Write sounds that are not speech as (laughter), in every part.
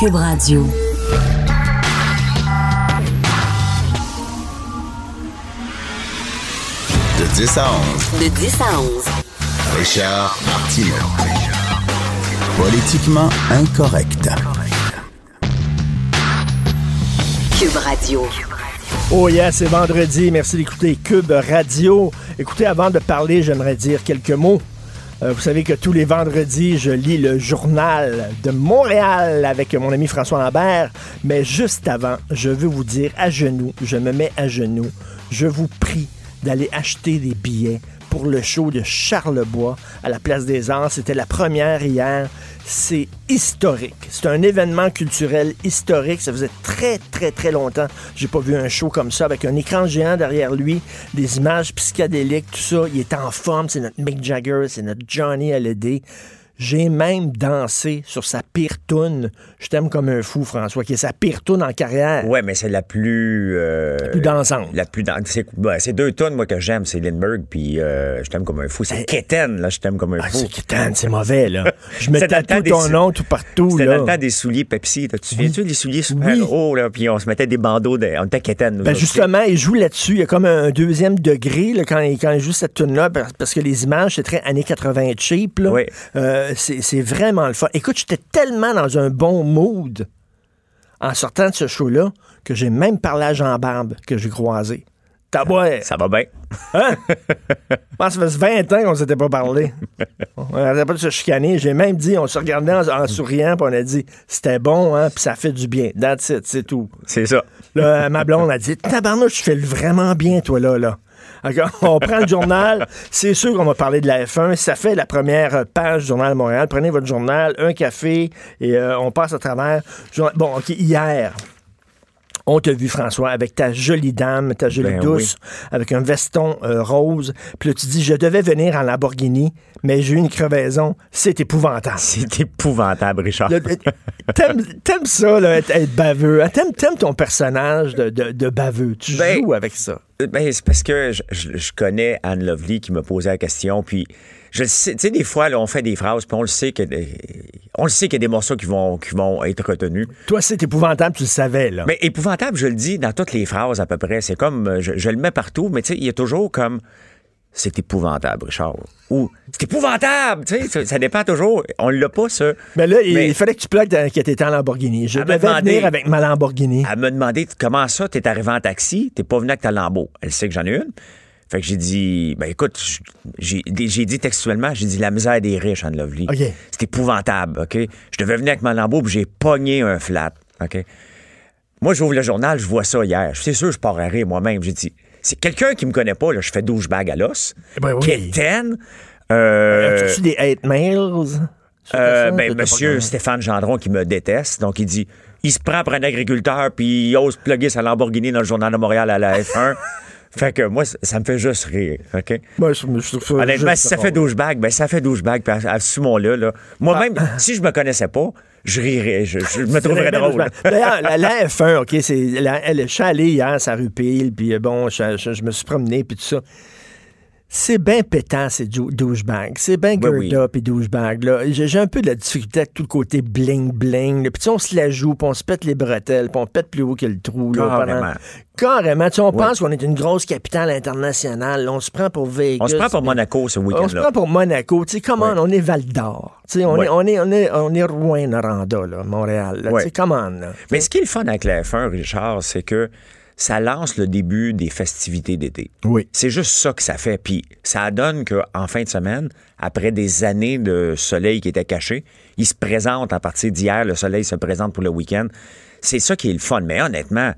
Cube Radio. De 10 à 11, De 10 à 11. Richard Martineau. Politiquement incorrect. Cube Radio. Oh yeah, c'est vendredi. Merci d'écouter Cube Radio. Écoutez, avant de parler, j'aimerais dire quelques mots. Euh, vous savez que tous les vendredis, je lis le journal de Montréal avec mon ami François Lambert. Mais juste avant, je veux vous dire à genoux, je me mets à genoux, je vous prie d'aller acheter des billets le show de Charlebois à la Place des Arts. C'était la première hier. C'est historique. C'est un événement culturel historique. Ça faisait très, très, très longtemps. J'ai pas vu un show comme ça avec un écran géant derrière lui, des images psychédéliques, tout ça. Il est en forme. C'est notre Mick Jagger, c'est notre Johnny Hallyday. J'ai même dansé sur sa pire toune. Je t'aime comme un fou, François, qui est sa pire toune en carrière. Ouais, mais c'est la plus. euh, Plus dansante. La plus dan- C'est deux tonnes, moi, que j'aime. C'est Lindbergh, puis euh, Je t'aime comme un fou. C'est Keten, là, Je t'aime comme un Ah, fou. c'est Kitane, c'est mauvais, là. Je me C'était dans le temps tatoue des ton sou- nom tout partout, C'était là. dans le temps des souliers Pepsi. Tu te souviens-tu des souliers super Oui. hauts, là, puis on se mettait des bandeaux. De... On était Keten. nous Ben justement, il joue là-dessus. Il y a comme un deuxième degré là, quand, il, quand il joue cette tune-là, parce parce que les images, c'est très années 80 cheap. Là. Oui. Euh, c'est c'est vraiment le fun. Écoute, j'étais tellement dans un bon mood en sortant de ce show-là que j'ai même parlé à Jean Barbe que j'ai croisé. T'as. Ça va bien. Hein? Que (laughs) ça fait 20 ans qu'on s'était pas parlé. On n'arrêtait pas de se chicaner. J'ai même dit, on se regardait en, en souriant, puis on a dit, c'était bon, hein, puis ça fait du bien. That's it, c'est tout. C'est ça. Là, ma blonde a dit Tabarnouche, tu fais vraiment bien, toi, là. là. On prend le journal. C'est sûr qu'on va parler de la F1. Ça fait la première page du Journal de Montréal. Prenez votre journal, un café, et euh, on passe à travers. Bon, OK, hier. On t'a vu, François, avec ta jolie dame, ta jolie Ben douce, avec un veston euh, rose. Puis là, tu dis, je devais venir en Lamborghini, mais j'ai eu une crevaison. C'est épouvantable. C'est épouvantable, Richard. T'aimes ça, là, être, être baveux. T'aimes t'aimes ton personnage de, de, de baveux. Tu Ben, joues avec ça. Ben, c'est parce que je, je- je connais Anne Lovely qui me posait la question, puis je le sais, tu sais, des fois, là, on fait des phrases, puis on le sait que on le sait qu'il y a des morceaux qui vont, qui vont être retenus. Toi, c'est épouvantable, tu le savais, là. Mais épouvantable, je le dis dans toutes les phrases à peu près. C'est comme, euh, je, je le mets partout, mais tu sais, il y a toujours comme, c'est épouvantable, Richard. Ou, c'est épouvantable, tu sais, ça, ça dépend toujours. On l'a pas, ça. Mais là, il- Mais- il fallait que tu plaques que t'étais en Lamborghini. Je devais demandé- venir avec ma Lamborghini. Elle m'a demandé comment ça, t'es arrivé en taxi, t'es pas venu avec ta Lambo. Elle sait que j'en ai une. Fait que j'ai dit, ben écoute, j'ai dit textuellement, j'ai dit la misère des riches, Anne Lovely. OK. C'est épouvantable, OK? Je devais venir avec ma Lambo, puis j'ai pogné un flat, OK? Moi, j'ouvre le journal, je vois ça hier. C'est sûr, je pars à rire moi-même. J'ai dit, c'est quelqu'un qui me connaît pas, là, je fais douchebag à l'os. Ben oui. Quétaine, euh, As-tu des hate mails? euh, ça? ben, monsieur. Stéphane Gendron qui me déteste. Donc, il dit il se prend pour un agriculteur puis il ose plugger sa Lamborghini dans le Journal de Montréal à la F1. (laughs) fait que moi, ça me fait juste rire. OK? Moi, je, je ça Honnêtement, si ça fait douchebag, ben ça fait douchebag. Puis à- assumons-le. Là. Moi-même, Ah. si je me connaissais pas, je rirais. Je, je me (laughs) trouverais drôle. D'ailleurs, la, la F1, OK, c'est. la- elle- Je suis allé hier, ça rue Peel, puis euh, bon, je, je- je me suis promené, puis tout ça. C'est bien pétant, ces dou- douchebags. C'est bien Ben oui. Gerda puis douchebag. là. J'ai un peu de la difficulté avec tout le côté bling-bling. là. Puis on se la joue, puis on se pète les bretelles, puis on pète plus haut que le trou. Là, Carrément. pendant- Carrément. On pense qu'on est une grosse capitale internationale. là. On se prend pour Vegas. On se prend pour Monaco ce on se prend pour Monaco. Tu sais, comment on est Val d'Or. Tu sais, on, est, on, est, on, est, on est Rouen-Noranda, là, Montréal. là. Tu sais, comment, là? Mais ce qui est le fun avec la F1, Richard, c'est que ça lance le début des festivités d'été. Oui. C'est juste ça que ça fait. Puis ça donne qu'en fin de semaine, après des années de soleil qui était caché, il se présente à partir d'hier, le soleil se présente pour le week-end. C'est ça qui est le fun. Mais honnêtement,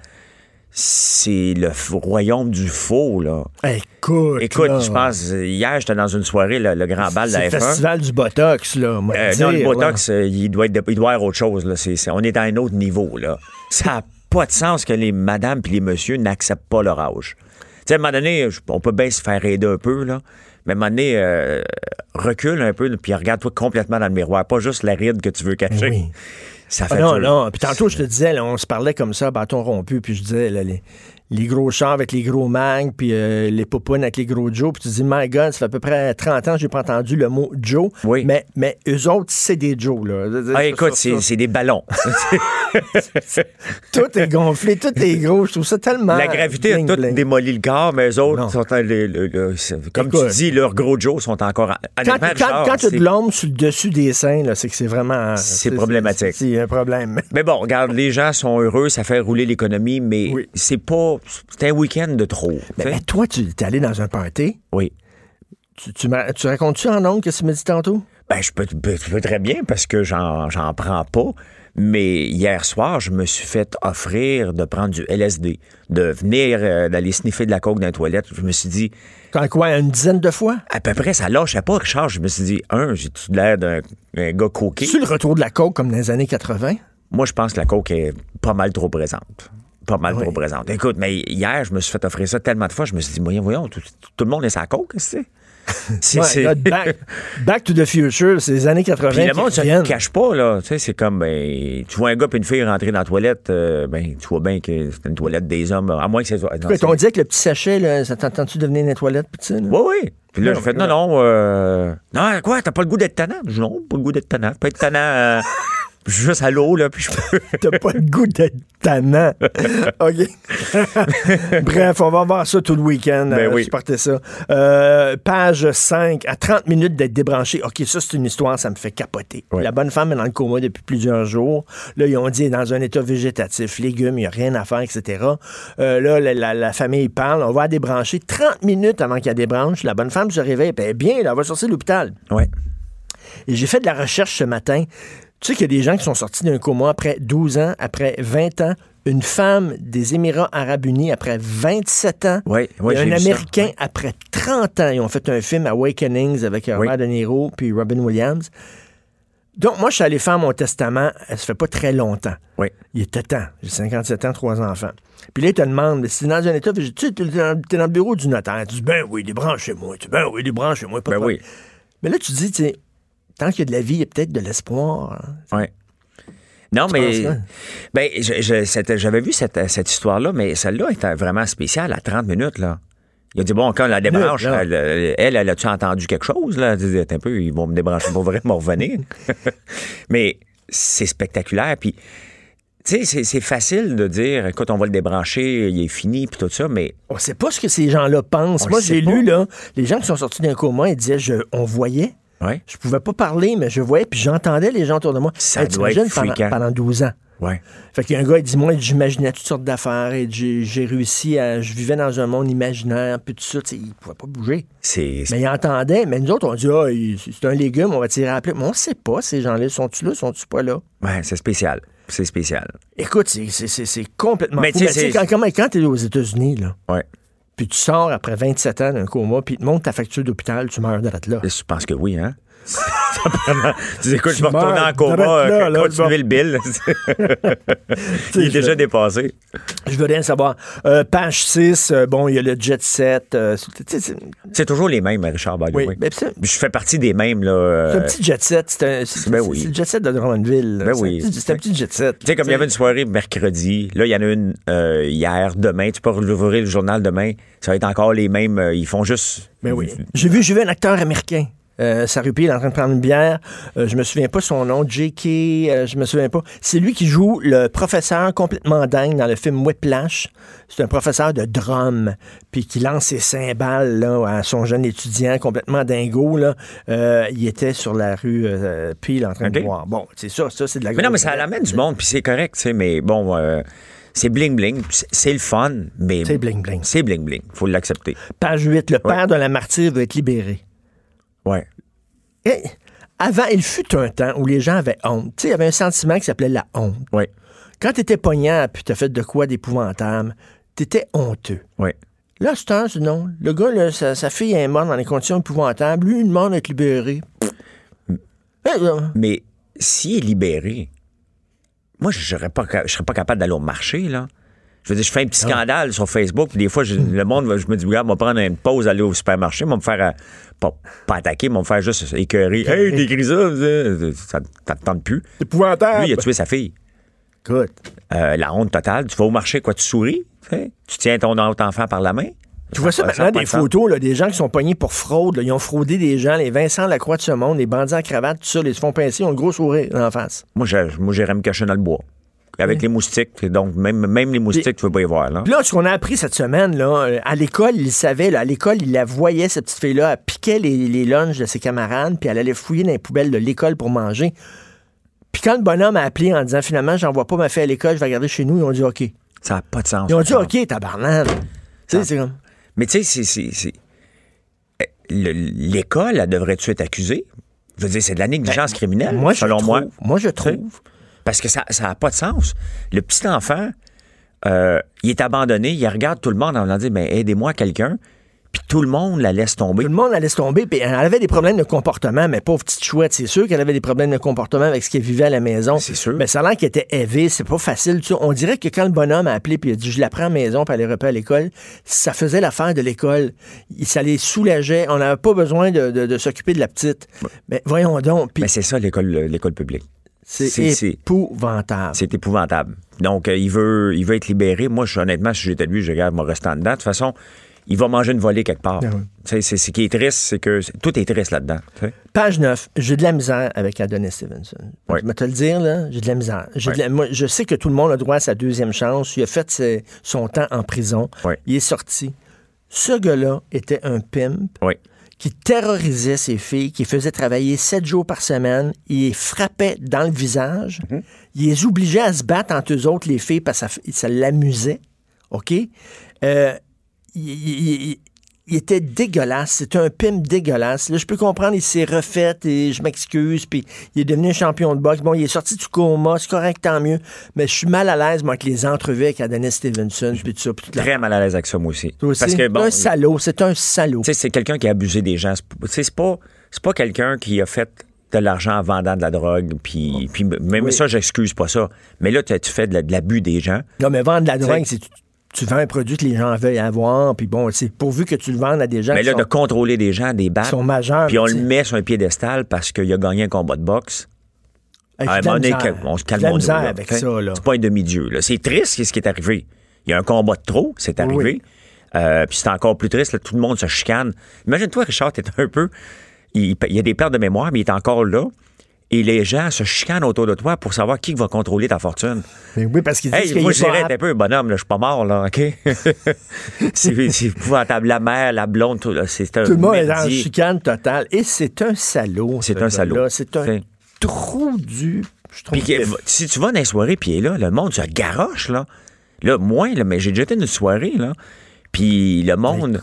c'est le royaume du faux, là. Écoute, Écoute, je pense, hier, j'étais dans une soirée, le, le grand bal de c'est la le F1. festival du Botox, là. moi, Euh, dire, non, le. Botox, euh, il, doit être, il doit y avoir autre chose. Là. On est à un autre niveau. Là. Ça pas de sens que les madames et les messieurs n'acceptent pas leur âge. Tu sais, à un moment donné, on peut bien se faire aider un peu, là. mais à un moment donné, euh, recule un peu, puis regarde-toi complètement dans le miroir. Pas juste la ride que tu veux cacher. Oui. Ça Ah fait non, dur. non. Puis tantôt, je te disais, là, on se parlait comme ça, bâton rompu, puis je disais, là, les, les gros chars avec les gros mags, puis euh, les popounes avec les gros Joe, puis tu dis, my God, ça fait à peu près 30 ans que j'ai pas entendu le mot Joe. Oui. Mais, mais eux autres, c'est des Joe, là. Ah, écoute, c'est des ballons. (laughs) Tout est gonflé, tout est gros. Je trouve ça tellement. La gravité a tout bling. démoli le corps, mais eux autres, Non. sont, en- le- le- le- c'est- comme Écoute. tu dis, leurs gros Joe sont encore. en- Quand, quand, tu as de l'ombre sur le dessus des seins, là, c'est que c'est vraiment. C'est problématique. C'est un problème. Mais bon, regarde, les gens sont heureux, ça fait rouler l'économie, mais Oui. c'est pas. C'est un week-end de trop. Mais, tu toi, tu es allé dans un party. oui. Tu, tu, tu racontes-tu en ondes que tu me dis tantôt? Ben, je peux, je peux très bien parce que j'en, j'en prends pas. Mais hier soir, je me suis fait offrir de prendre du LSD, de venir euh, d'aller sniffer de la coke dans les toilettes. Je me suis dit, Quand quoi, une dizaine de fois? à peu près, ça lâchait pas, Richard. Je me suis dit, un, j'ai-tu l'air d'un un gars coqué? C'est le retour de la coke comme dans les années 80? Moi, je pense que la coke est pas mal trop présente. Pas mal Oui. trop présente. Écoute, mais hier, je me suis fait offrir ça tellement de fois, je me suis dit, voyons, voyons, tout, tout le monde est sa coke, (laughs) c'est. Ouais, c'est- là, back, (laughs) back to the Future, c'est les années 80 Puis le monde se reviennent. cache pas, là. Tu sais, c'est comme, ben, tu vois un gars et une fille rentrer dans la toilette, euh, ben, tu vois bien que c'est une toilette des hommes, à moins que c'est. on dit que le petit sachet, là, ça t'entend-tu devenir une toilette, petit? Oui, oui. Puis là, j'ai fait, non. non, non, euh, non, quoi, t'as pas le goût d'être tannant? Je dis, non, pas le goût d'être tannant. Pas être tannant, euh, je suis juste à l'eau, là, puis je peux. (laughs) T'as pas le goût d'être tannant. (laughs) OK. (laughs) Bref, on va voir ça tout le week-end. Ben euh, oui. ça. Euh, page 5, à 30 minutes d'être débranché. OK, ça, c'est une histoire, ça me fait capoter. Oui. La bonne femme est dans le coma depuis plusieurs jours. Là, ils ont dit, elle est dans un état végétatif, légumes, il n'y a rien à faire, etc. Euh, là, la, la- la famille parle, on va la débrancher. 30 minutes avant qu'elle débranche, la bonne femme se réveille, est bien, là, elle va sortir de l'hôpital. Ouais. Et j'ai fait de la recherche ce matin. Tu sais qu'il y a des gens qui sont sortis d'un coma après 12 ans, après 20 ans. Une femme des Émirats arabes unis après 27 ans. Oui, oui, Et un ça. Américain après 30 ans. Ils ont fait un film Awakenings avec Robert De Niro puis Robin Williams. Donc, moi, je suis allé faire mon testament. Ça fait pas très longtemps. Oui. Il était temps. J'ai 57 ans, trois enfants. Puis là, il te demande, si t'es dans un état, tu sais, t'es dans le bureau du notaire. Tu dis, ben oui, débranchez-moi. Tu dis, ben oui, débranchez-moi. Pas de Ben problème. oui. Mais là, tu dis, tu sais, tant qu'il y a de la vie, il y a peut-être de l'espoir. hein. Ouais. Non, Tu mais. Ben, j'avais vu cette, cette histoire-là, mais celle-là était vraiment spéciale à 30 minutes, là. Il a dit, bon, quand la débranche, là. elle, elle, elle a-tu entendu quelque chose, là? Elle dit, un peu, ils vont me débrancher pour vraiment revenir. (laughs) mais c'est spectaculaire, puis. Tu sais, c'est- facile de dire, écoute, on va le débrancher, il est fini, puis tout ça, mais On sait pas ce que ces gens-là pensent. On Moi, j'ai lu, là, les gens qui sont sortis d'un coma, ils disaient, je, on voyait. Ouais, Je pouvais pas parler, mais je voyais, puis j'entendais les gens autour de moi. Ça Hey, doit être pendant, pendant 12 ans? ouais. Fait qu'il y a un gars, il dit, moi, j'imaginais toutes sortes d'affaires et j'ai réussi à. Je vivais dans un monde imaginaire, puis tout ça. tu sais, Il pouvait pas bouger. Mais il entendait. Mais nous autres, on dit, ah, c'est un légume, on va tirer à la plaie. Mais on sait pas, ces gens-là. Sont-tu là, sont-tu pas là? Ouais, c'est spécial. C'est spécial. Écoute, c'est- complètement Mais fou. c'est- quand, comment- quand t'es aux États-Unis, là, Ouais. Puis tu sors après 27 ans d'un coma, puis ils te montrent ta facture d'hôpital, tu meurs de là. Je pense que oui, hein? Tu dis, écoute, je vais retourner en coma, là, euh, là, continuer le bill. (laughs) Il est déjà dépassé. Je veux rien savoir. Euh, page 6, euh, bon, il y a le jet set. euh, c'est- toujours les mêmes, Richard oui, way. ben, Je fais partie des mêmes, là. c'est un petit jet set. C'est un- Ben oui. le jet set de Drummondville. là. Ben C'est un oui. petit- C'est un petit jet set. Tu sais, comme il y avait une soirée mercredi, là, il y en a une hier, demain. Tu peux ouvrir le journal demain. Ça va être encore les mêmes. ils font juste. Ben oui. J'ai vu, j'ai vu un acteur américain. Euh, Sarupi, est en train de prendre une bière. Euh, je me souviens pas son nom. J.K., euh, je me souviens pas. C'est lui qui joue le professeur complètement dingue dans le film Whiplash. C'est un professeur de drum, puis qui lance ses cymbales là, à son jeune étudiant complètement dingo. Là. Euh, il était sur la rue euh, Peel en train de boire. Bon, c'est ça, ça c'est de la Mais non, mais ça l'amène du monde, puis c'est correct, tu sais. Mais bon, euh, c'est bling-bling. C'est- C'est le fun, mais. C'est bling-bling. C'est bling-bling. Faut l'accepter. Page 8, le père de la martyre va être libéré. Ouais. Et avant, il fut un temps où les gens avaient honte. Tu sais, il y avait un sentiment qui s'appelait la honte. Ouais. Quand tu étais poignant puis tu as fait de quoi d'épouvantable, t'étais honteux. Oui. Là, c'est un, c'est non. Le gars, là, sa, sa fille est morte dans des conditions épouvantables. Lui, il demande d'être libéré. Eh, là, Mais s'il est libéré, moi, je je serais pas capable d'aller au marché, là. Je veux dire, je fais un petit scandale sur Facebook, puis des fois, je- le monde, je me dis, regarde, on va prendre une pause, aller au supermarché, on va me faire, euh, pas, pas attaquer, mais on va me faire juste écœurer. Hey, t'écris ça, ça, ça, ça te tente plus. C'est épouvantable. Lui, il a tué sa fille. Écoute, Euh, la honte totale. Tu vas au marché, quoi, tu souris, tu tiens ton autre enfant par la main? tu vois ça maintenant, des de photos, là, des gens qui sont pognés pour fraude. là. Ils ont fraudé des gens, les Vincent Lacroix de ce monde, les bandits en cravate, tout ça, les se font pincer, ils ont le gros sourire en face. Moi, j'ai- moi, me cacher dans le bois. Avec les moustiques. Donc, même, même les moustiques, tu veux pas y voir, là. Puis là, ce qu'on a appris cette semaine, là, euh, à l'école, il savait, là, à l'école, il la voyait, cette petite fille-là, elle piquait les, les lunchs de ses camarades, puis elle allait fouiller dans les poubelles de l'école pour manger. Puis quand le bonhomme a appelé en disant finalement, j'envoie pas ma fille à l'école, je vais regarder chez nous, ils ont dit OK. Ça n'a pas de sens. Ils ont dit. OK, tabarnak. Tu sais, c'est comme. Mais tu sais, c'est- le- L'école, elle devrait-tu être accusée? Je veux dire, c'est de la négligence criminelle, Ben, je selon trouve. moi. Moi, je trouve. Parce que ça n'a pas de sens. Le petit enfant, euh, il est abandonné, il regarde tout le monde en disant mais aidez-moi quelqu'un. Puis tout le monde la laisse tomber. Tout le monde allait se tomber, puis elle avait des problèmes de comportement, mais pauvre petite chouette, c'est sûr qu'elle avait des problèmes de comportement avec ce qu'elle vivait à la maison. C'est sûr. Mais ça a l'air qu'elle était élevée, c'est pas facile. tu sais. On dirait que quand le bonhomme a appelé puis il a dit je la prends à la maison elle est repas à l'école, ça faisait l'affaire de l'école. Ça les soulageait. On n'avait pas besoin de, de- de s'occuper de la petite. Mais voyons donc, Mais c'est ça l'école l'école publique. C'est épouvantable. C'est épouvantable. Donc, euh, il, veut, il veut être libéré. Moi, je, honnêtement, si j'étais lui, je regarde, moi, restant dedans. De toute façon, il va manger une volée quelque part. Ah oui. C'est Ce qui est triste, c'est que tout est triste là-dedans. Page 9, j'ai de la misère avec Adonis Stevenson. Oui. Je vais te le dire, là, j'ai de la misère. J'ai de la- moi, je sais que tout le monde a droit à sa deuxième chance. Il a fait ses- son temps en prison. Il est sorti. Ce gars-là était un pimp Oui. Qui terrorisait ses filles, qui faisait travailler sept jours par semaine. Il les frappait dans le visage. Mhm. Il les obligeait à se battre entre eux autres, les filles, parce que ça, ça l'amusait. OK? Euh, il, il- il- il était dégueulasse. C'était un pimp dégueulasse. Là, je peux comprendre, il s'est refait et je m'excuse. Puis il est devenu champion de boxe. Bon, il est sorti du coma, c'est correct, tant mieux. Mais je suis mal à l'aise, moi, avec les entrevues avec Adonis Stevenson, puis tout ça. Très mal à l'aise avec ça, moi aussi. Toi aussi? Parce que, bon, un salaud, c'est un salaud. tu sais, c'est quelqu'un qui a abusé des gens. C'est p- tu sais, C'est pas, c'est pas quelqu'un qui a fait de l'argent en vendant de la drogue. Puis, puis même Oui. ça, j'excuse pas ça. Mais là, tu fais de la- de l'abus des gens. Non, mais vendre de la drogue, c'est tu, vends un produit que les gens veulent avoir, puis bon, c'est pourvu que tu le vendes à des gens Mais qui, là, sont, de contrôler des gens, des battre, sont majeurs. puis on le met sur un piédestal parce qu'il a gagné un combat de boxe. Hey, À un moment donné, on se calme avec ça, là. C'est pas un demi-dieu. C'est triste ce qui est arrivé? Il y a un combat de trop, c'est arrivé. Oui. Euh, puis c'est encore plus triste, là, tout le monde se chicane. Imagine-toi, Richard, t'es un peu. Il, il y a des pertes de mémoire, mais il est encore là. Et les gens se chicanent autour de toi pour savoir qui va contrôler ta fortune. Mais oui, parce qu'ils disent Hey, qu'il moi, est je dirais, un peu un bonhomme, là, je suis pas mort, là, OK? c'est c'est épouvantable. La mère, la blonde, tout, c'est un Tout le monde est merdier. chicane totale. Et c'est un salaud. C'est ce un salaud. C'est un trou du. Que- si tu vas dans les soirées, puis il est là, le monde se garoche, là. Là, moins, là, mais j'ai déjà été une soirée, là. Puis le monde.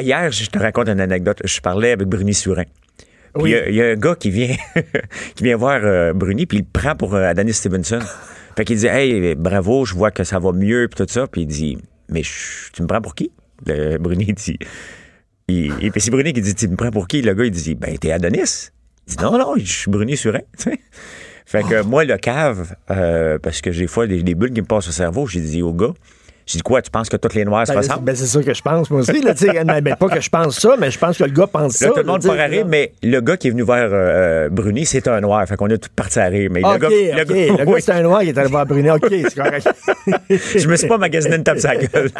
Hier, je te raconte une anecdote. Je parlais avec Bruni Surin. Oui. il y a- il y, a un gars qui vient, (laughs) qui vient voir euh, Bruni, puis il le prend pour euh, Adonis Stevenson. (laughs) fait qu'il dit Hey, bravo, je vois que ça va mieux, puis tout ça. Puis il dit Mais je- tu me prends pour qui? Le Bruni dit. Il, et puis c'est Bruni qui dit Tu me prends pour qui? Le gars, il dit Ben, t'es Adonis. Il dit Non, non, je suis Bruni Surin. Fait que moi, le cave, euh, parce que j'ai des fois des, des bulles qui me passent au cerveau, j'ai dit au gars J'ai dit Quoi, tu penses que toutes les noirs se Ben, ressemblent? ben, c'est ça que je pense, moi aussi. Là, mais, mais pas que je pense ça, mais je pense que le gars pense ça. Tout le monde là, rire, mais le gars qui est venu vers euh, Bruni, c'est un noir. Fait qu'on est tous partis à rire. Mais le gars, le gars- Le gars, oui. c'est un noir qui est allé voir Brunet. OK, c'est correct. (laughs) je me suis pas magasiné une tape la gueule.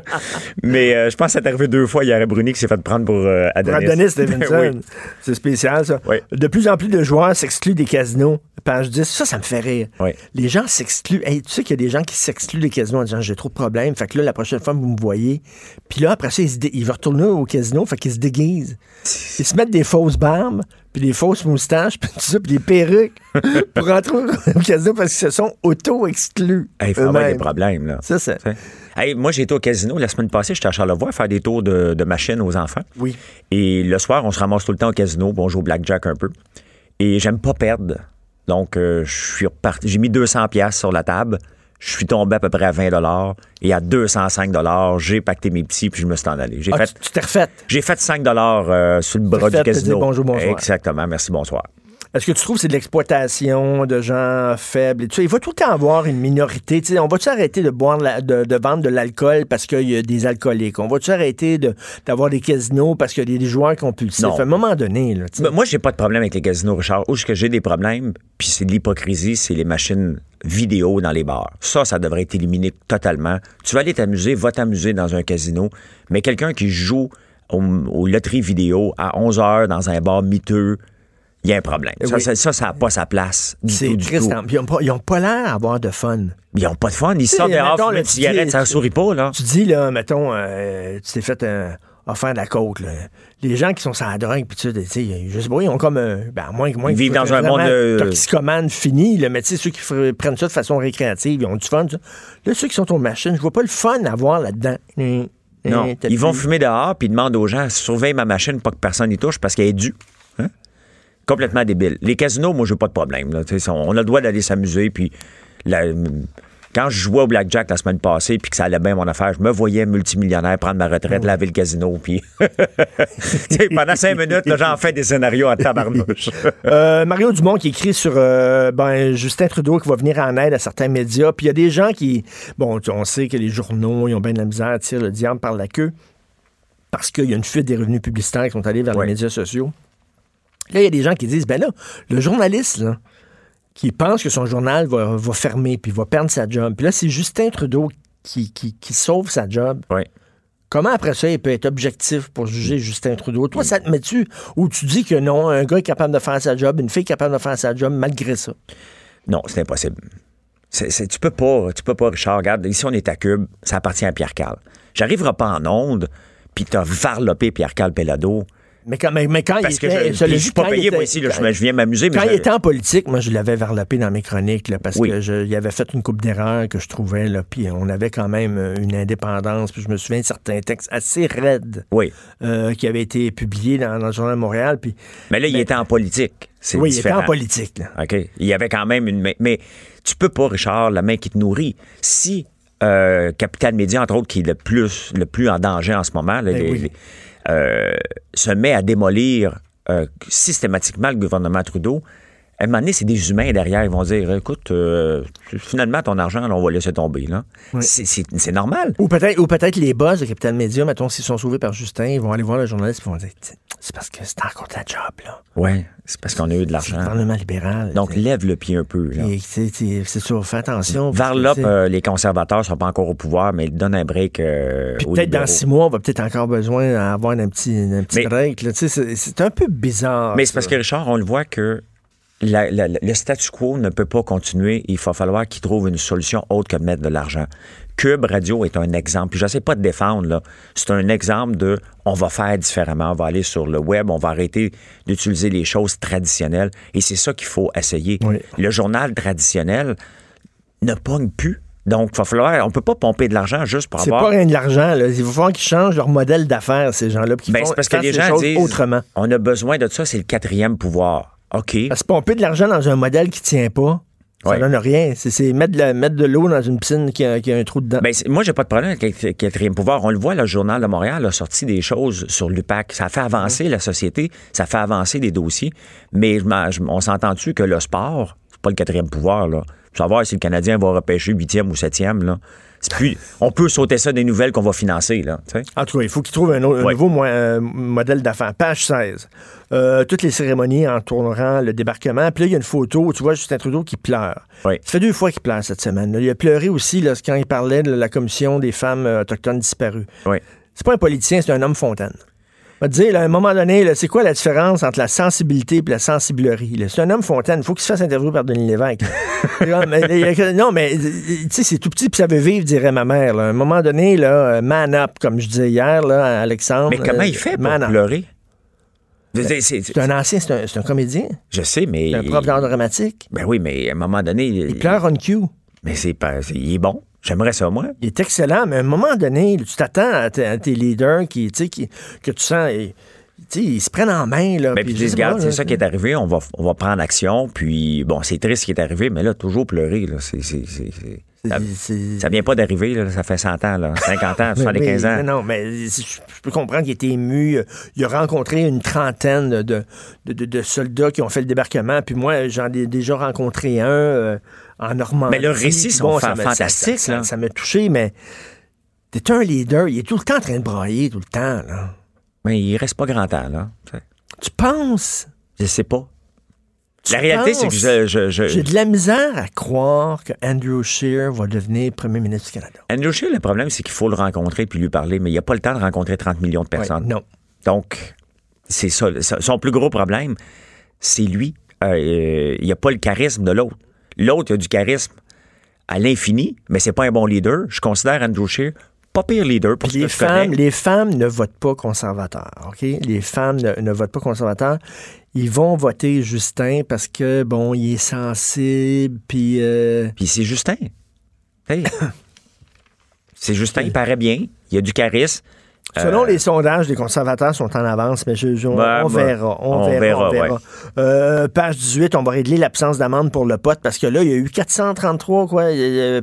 (laughs) mais euh, je pense que c'est arrivé deux fois hier à Bruni qui s'est fait prendre pour euh, Pour Adonis. Adonis (laughs) Stevenson. Oui. C'est spécial, ça. Oui. De plus en plus de joueurs s'excluent des casinos. Page 10, ça, ça me fait rire. Les gens s'excluent. Hey, tu sais qu'il y a des gens qui s'excluent des casinos en disant j'ai trop de Fait que là, la prochaine fois, vous me voyez. Puis là, après ça, ils, se dé- ils veulent retourner au casino. Fait qu'ils se déguisent. Ils se mettent des fausses barbes, puis des fausses moustaches, (laughs) puis tout ça, puis des perruques (laughs) pour rentrer au casino parce qu'ils se sont auto-exclus. Hey, Il faut avoir des problèmes. Là. Ça, sais. Hey, moi, j'ai été au casino la semaine passée. J'étais à Charlevoix faire des tours de, de machines aux enfants. Oui. Et le soir, on se ramasse tout le temps au casino. puis On joue au blackjack un peu. Et j'aime pas perdre. Donc, euh, je suis reparti. J'ai mis 200 pièces sur la table. Je suis tombé à peu près à 20 et à 205 j'ai pacté mes petits puis je me suis en allé. J'ai Ah, fait, tu t'es refait. j'ai fait 5 euh, sur le bras du casino. bonjour, bonsoir. Exactement. Merci, bonsoir. Est-ce que tu trouves que c'est de l'exploitation de gens faibles et tout ça? Il va tout le temps avoir une minorité. On va-tu arrêter de boire de, la- de- de vendre de l'alcool parce qu'il y a des alcooliques? On va-tu arrêter de- d'avoir des casinos parce qu'il y a des joueurs compulsifs? Non. À un moment donné, là. Ben, Moi, j'ai pas de problème avec les casinos, Richard. Où est-ce que j'ai des problèmes, puis c'est de l'hypocrisie, c'est les machines vidéo dans les bars. Ça, ça devrait être éliminé totalement. Tu vas aller t'amuser, va t'amuser dans un casino, mais quelqu'un qui joue au, aux loteries vidéo à 11 heures dans un bar miteux, il y a un problème. Ça, Oui. ça, n'a pas sa place du c'est tout, du tout. Ils n'ont pas, l'air d'avoir de fun. Ils n'ont pas de fun. Ils sortent dehors, là, une cigarette, ça sourit pas, là. Tu dis, là, mettons, euh, tu t'es fait un offert de la côte, là. Les gens qui sont la drogue, puis tu sais, je sais pas, ils ont comme un. Ben, moins, moins Ils vivent dans un monde, vraiment euh, Toxicomane fini, là, mais tu sais, ceux qui prennent ça de façon récréative, ils ont du fun. ça. Là, ceux qui sont aux machines, je vois pas le fun à voir là-dedans. Hum, Non. hum, t'as Ils vont fumer dehors puis ils demandent aux gens surveille ma machine pas que personne n'y touche parce qu'elle est due. Hein? Complètement débile. Les casinos, moi, j'ai pas de problème. là. On a le droit d'aller s'amuser. Puis la- quand je jouais au blackjack la semaine passée puis que ça allait bien mon affaire, je me voyais multimillionnaire prendre ma retraite, laver le casino. Puis (laughs) pendant cinq minutes, j'en fais des scénarios en tabarnouche. (laughs) Euh, Mario Dumont qui écrit sur euh, ben, Justin Trudeau qui va venir en aide à certains médias. Puis il y a des gens qui. Bon, on sait que les journaux, ils ont bien de la misère à tirer le diable par la queue parce qu'il y a une fuite des revenus publicitaires qui sont allés vers les médias sociaux. Là, il y a des gens qui disent ben là, le journaliste, là, qui pense que son journal va, va fermer puis va perdre sa job. Puis là, c'est Justin Trudeau qui, qui, qui sauve sa job. Oui. Comment après ça, il peut être objectif pour juger Justin Trudeau? Toi, ça te met-tu ou tu dis que non, un gars est capable de faire sa job, une fille est capable de faire sa job malgré ça? Non, c'est impossible. Tu peux pas, tu peux pas, Richard. Regarde, ici, on est à Cube, ça appartient à Pierre Carl. J'arriverai pas en onde, puis t'as varlopé Pierre Carl Pelado. Mais quand, mais, mais quand Parce il que était... je, je suis pas quand payé, était- moi, ici. Là, je, me- je viens m'amuser, mais Quand je- il était en politique, moi, je l'avais varlopé dans mes chroniques, là, parce Oui. que je, il avait fait une coupe d'erreurs que je trouvais, là, puis on avait quand même euh, une indépendance, puis je me souviens de certains textes assez raides Oui. euh, qui avaient été publiés dans, dans le Journal de Montréal, puis Mais là, il était en politique. C'est oui, il était différent. en politique, là. OK? Il y avait quand même une main. Mais tu peux pas, Richard, la main qui te nourrit. Si euh, Capital Média, entre autres, qui est le plus, le plus en danger en ce moment, là, Ben les- oui. les- se met à démolir euh, systématiquement le gouvernement Trudeau, à un moment donné, c'est des humains derrière. Ils vont dire écoute, euh, finalement, ton argent, là, on va laisser tomber. là. Oui. C'est- normal. Ou peut-être ou peut-être les boss de Capital Média, mettons, s'ils sont sauvés par Justin, ils vont aller voir le journaliste et vont dire c'est parce que c'est encore ta job, là. Oui, c'est parce qu'on a eu de C'est le l'argent. gouvernement libéral. Donc, lève le pied un peu. c'est sûr, fais attention. sais, euh, les conservateurs sont pas encore au pouvoir, mais ils donnent un break euh, peut-être dans six mois, on va peut-être encore besoin d'avoir un petit, un petit Mais- break. C'est un peu bizarre. Mais c'est parce que, Richard, on le voit que la- la- la- le statu quo ne peut pas continuer. Il va falloir qu'ils trouvent une solution autre que de mettre de l'argent. Cube Radio est un exemple. Puis je sais pas de défendre, là. C'est un exemple de on va faire différemment. On va aller sur le web, on va arrêter d'utiliser les choses traditionnelles. Et c'est ça qu'il faut essayer. Oui. Le journal traditionnel ne pogne plus. Donc, il va falloir. On peut pas pomper de l'argent juste pour C'est avoir. pas rien de l'argent. là. Il va falloir qu'ils changent leur modèle d'affaires, ces gens-là. puis qu'ils Ben, font- c'est parce que les gens disent autrement. on a besoin de ça, c'est le quatrième pouvoir. OK. Parce que pomper de l'argent dans un modèle qui tient pas, ça Ouais. donne rien. C'est- mettre, de l'eau dans une piscine qui a, qui a un trou dedans. Ben, c'est- moi, j'ai pas de problème avec le quatrième pouvoir. On le voit, le Journal de Montréal a sorti des choses sur l'UPAC. Ça fait avancer la société, ça fait avancer les dossiers. Mais on s'entend-tu que le sport, c'est pas le quatrième pouvoir, là? Savoir si le Canadien va repêcher huitième ou septième, là. Plus, on peut sauter ça des nouvelles qu'on va financer, là. En tout cas, il faut qu'ils trouvent un, autre- un Ouais. nouveau mo- euh, modèle d'affaires. Page 16. Euh, toutes les cérémonies entourant le débarquement. Puis là, il y a une photo où tu vois Justin Trudeau qui pleure. Ça fait deux fois qu'il pleure cette semaine. là. Il a pleuré aussi là, quand il parlait de la commission des femmes euh, autochtones disparues. C'est pas un politicien, c'est un homme fontaine. Va dire, là, à un moment donné, c'est quoi la différence entre la sensibilité et la sensiblerie? C'est un homme fontaine. Il faut qu'il se fasse interviewer par Denis Lévesque. (laughs) Non, mais tu sais, c'est tout petit puis ça veut vivre, dirait ma mère. là. À un moment donné, là, euh, man up, comme je disais hier là, à Alexandre. Mais comment euh, il fait pour man up. pleurer? Dire, c'est- un ancien, c'est un, un comédien, Je sais, mais. c'est un prof d'art dramatique. Ben oui, mais à un moment donné. Il pleure on cue. Mais c'est pas. Il est bon. J'aimerais ça, moi. Il est excellent, mais à un moment donné, tu t'attends à, tes- à tes leaders qui, tu sais, qui, que tu sens. et- ils se prennent en main, là. Ben, puis puis je dis, sais regarde, c'est ça qui est arrivé, on va, on va prendre action, puis bon, c'est triste ce qui est arrivé, mais là, toujours pleurer, là, c'est, c'est, c'est- c'est- ça, ça vient pas d'arriver, là, ça fait 100 ans, là, 50 ans, (laughs) Mais 75 oui, ans. Non, non, mais je je peux comprendre qu'il était ému. Il a rencontré une trentaine de, de, de- de soldats qui ont fait le débarquement. Puis moi, j'en ai déjà rencontré un euh, en Normandie. Mais leurs récits Puis sont ça m'a- fantastiques, ça- ça- là. Ça m'a touché, mais t'es un leader. Il est tout le temps en train de brailler, tout le temps. Là. Mais il reste pas grand temps, là. Tu penses? Je sais pas. Tu La réalité, c'est que je, je- je- J'ai de la misère à croire que Andrew Scheer va devenir premier ministre du Canada. Andrew Scheer, le problème, c'est qu'il faut le rencontrer puis lui parler, mais il n'y a pas le temps de rencontrer 30 millions de personnes. Ouais, non. Donc, c'est ça. Son plus gros problème, c'est lui. Euh, il n'y a pas le charisme de l'autre. L'autre a du charisme à l'infini, mais c'est pas un bon leader. Je considère Andrew Scheer pas pire leader pour les femmes, les femmes ne votent pas conservateur, OK? Les femmes ne, ne votent pas conservateur. Ils vont voter Justin parce que, bon, il est sensible, puis... euh, Puis c'est Justin. Hey. (laughs) c'est Justin, il paraît bien, il a du charisme. Selon Euh, les sondages, les conservateurs sont en avance, mais je, je- on, Ben, on ben, verra. On, on verra, verra, on verra. ouais. Euh, page 18, on va régler l'absence d'amende pour le pote parce que là, il y a eu 433 quoi,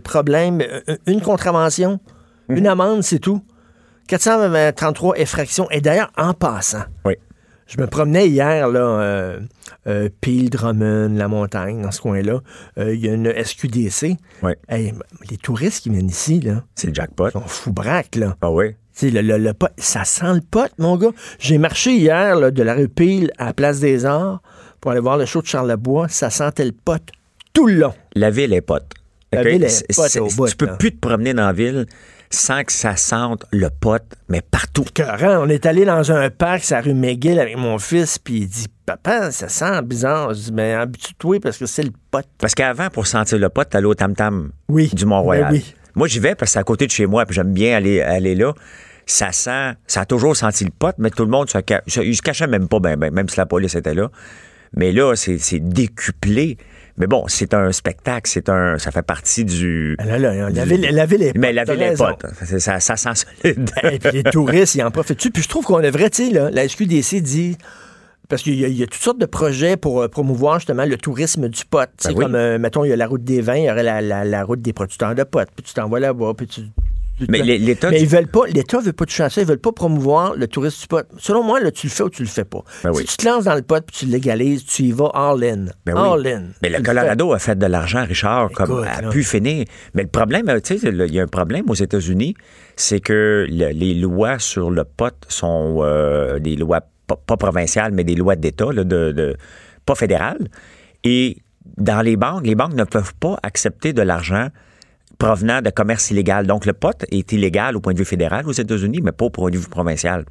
problèmes, euh, une contravention, Mhm. une amende, c'est tout. 433 effractions. Et d'ailleurs, en passant, Oui. je me promenais hier, là, euh, euh, Peel, Drummond, La Montagne, dans ce coin-là. Il y a une SQDC. Oui. Hey, les touristes qui viennent ici, là, C'est le jackpot. sont fous braques, là. Ah oui? Le, le- le pot, ça sent le pot, mon gars. J'ai marché hier là, de la rue Peel à la Place des Arts pour aller voir le show de Charlebois. Ça sentait le pot tout le long. La ville est pote. La OK? ville est C'est- pote c'est- au bout, Tu peux là. plus te promener dans la ville sans que ça sente le pote, mais partout. Écœurant. On est allé dans un parc, c'est la rue McGill avec mon fils, puis il dit Papa, ça sent bizarre. Je dis Mais habitue-toi parce que c'est le pot. Parce qu'avant, pour sentir le pote, t'allais au Tam Tam Oui. du Mont-Royal. Ben oui. Moi, j'y vais parce que c'est à côté de chez moi, puis j'aime bien aller, aller là. Ça sent, ça a toujours senti le pote, mais tout le monde se, se- il se cachait même pas, ben, ben, même si la police était là. Mais là, c'est c'est décuplé. Mais bon, c'est un spectacle, c'est un, ça fait partie du. Là, là, la, ville, la ville est Mais la ville est raison. pote. C'est- Ça, ça sent solide. Et puis les touristes, ils en profitent. Puis je trouve qu'on devrait, tu sais, là, la SQDC dit. Parce qu'il y, a- il y a toutes sortes de projets pour euh, promouvoir justement le tourisme du pot. Ben oui. comme, euh, mettons, il y a la route des vins, il y aurait la, la- la route des producteurs de potes. Puis tu t'envoies là-bas, puis tu. Mais l'É- l'État Mais ils veulent pas, l'État veut pas à ça, ils veulent pas promouvoir le tourisme du pot. Selon moi, là, tu le fais ou tu le fais pas. Ben si tu te lances dans le pot puis tu le légalises, tu y vas all in. Ben oui. all in. Mais Tu le le Colorado a fait de l'argent, Richard, comme a pu finir. Mais le problème, euh, tu sais, il y a un problème aux États-Unis, c'est que le- les lois sur le pot sont euh, des lois pas, pas provinciales, mais des lois d'État, de, de- pas fédérales. Et dans les banques, les banques ne peuvent pas accepter de l'argent provenant de commerce illégal. Donc, le pot est illégal au point de vue fédéral aux États-Unis, mais pas au point de vue provincial.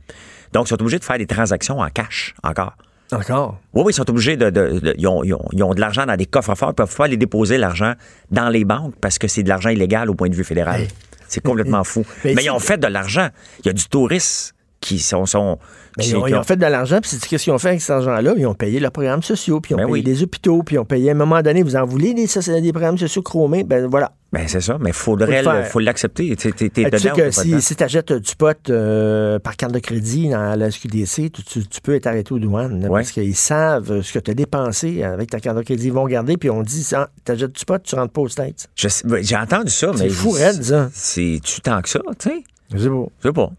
Donc, ils sont obligés de faire des transactions en cash encore. Encore. Oui, oui, ils sont obligés de. de- de- ils, ont, ils ont- ils ont de l'argent dans des coffres forts, ils peuvent pas aller déposer l'argent dans les banques parce que c'est de l'argent illégal au point de vue fédéral. Hey. C'est complètement fou. Mais ils ont fait de l'argent. Il y a du tourisme qui sont. sont qui- ils, ont, qui ils ont ont- fait de l'argent, puis c'est qu'est-ce qu'ils ont fait avec cet argent-là? Ils ont payé leurs programmes sociaux, puis ils ont Ben payé oui. des hôpitaux, puis ils ont payé à un moment donné, vous en voulez des, des programmes sociaux chromés? Ben voilà. Ben, c'est ça, mais il faudrait Faut l'accepter. Tu sais, t'es Euh, tu sais que si, si tu achètes du pot euh, par carte de crédit dans la SQDC, tu, tu- tu peux être arrêté aux douanes, Ouais. parce qu'ils savent ce que tu as dépensé avec ta carte de crédit. Ils vont regarder, puis on dit, tu achètes du pot, tu rentres pas aux States. Je sais- ben, J'ai entendu ça, C'est mais. fou, raide, ça. C'est-tu tant que ça, tu sais? C'est beau. Je sais pas.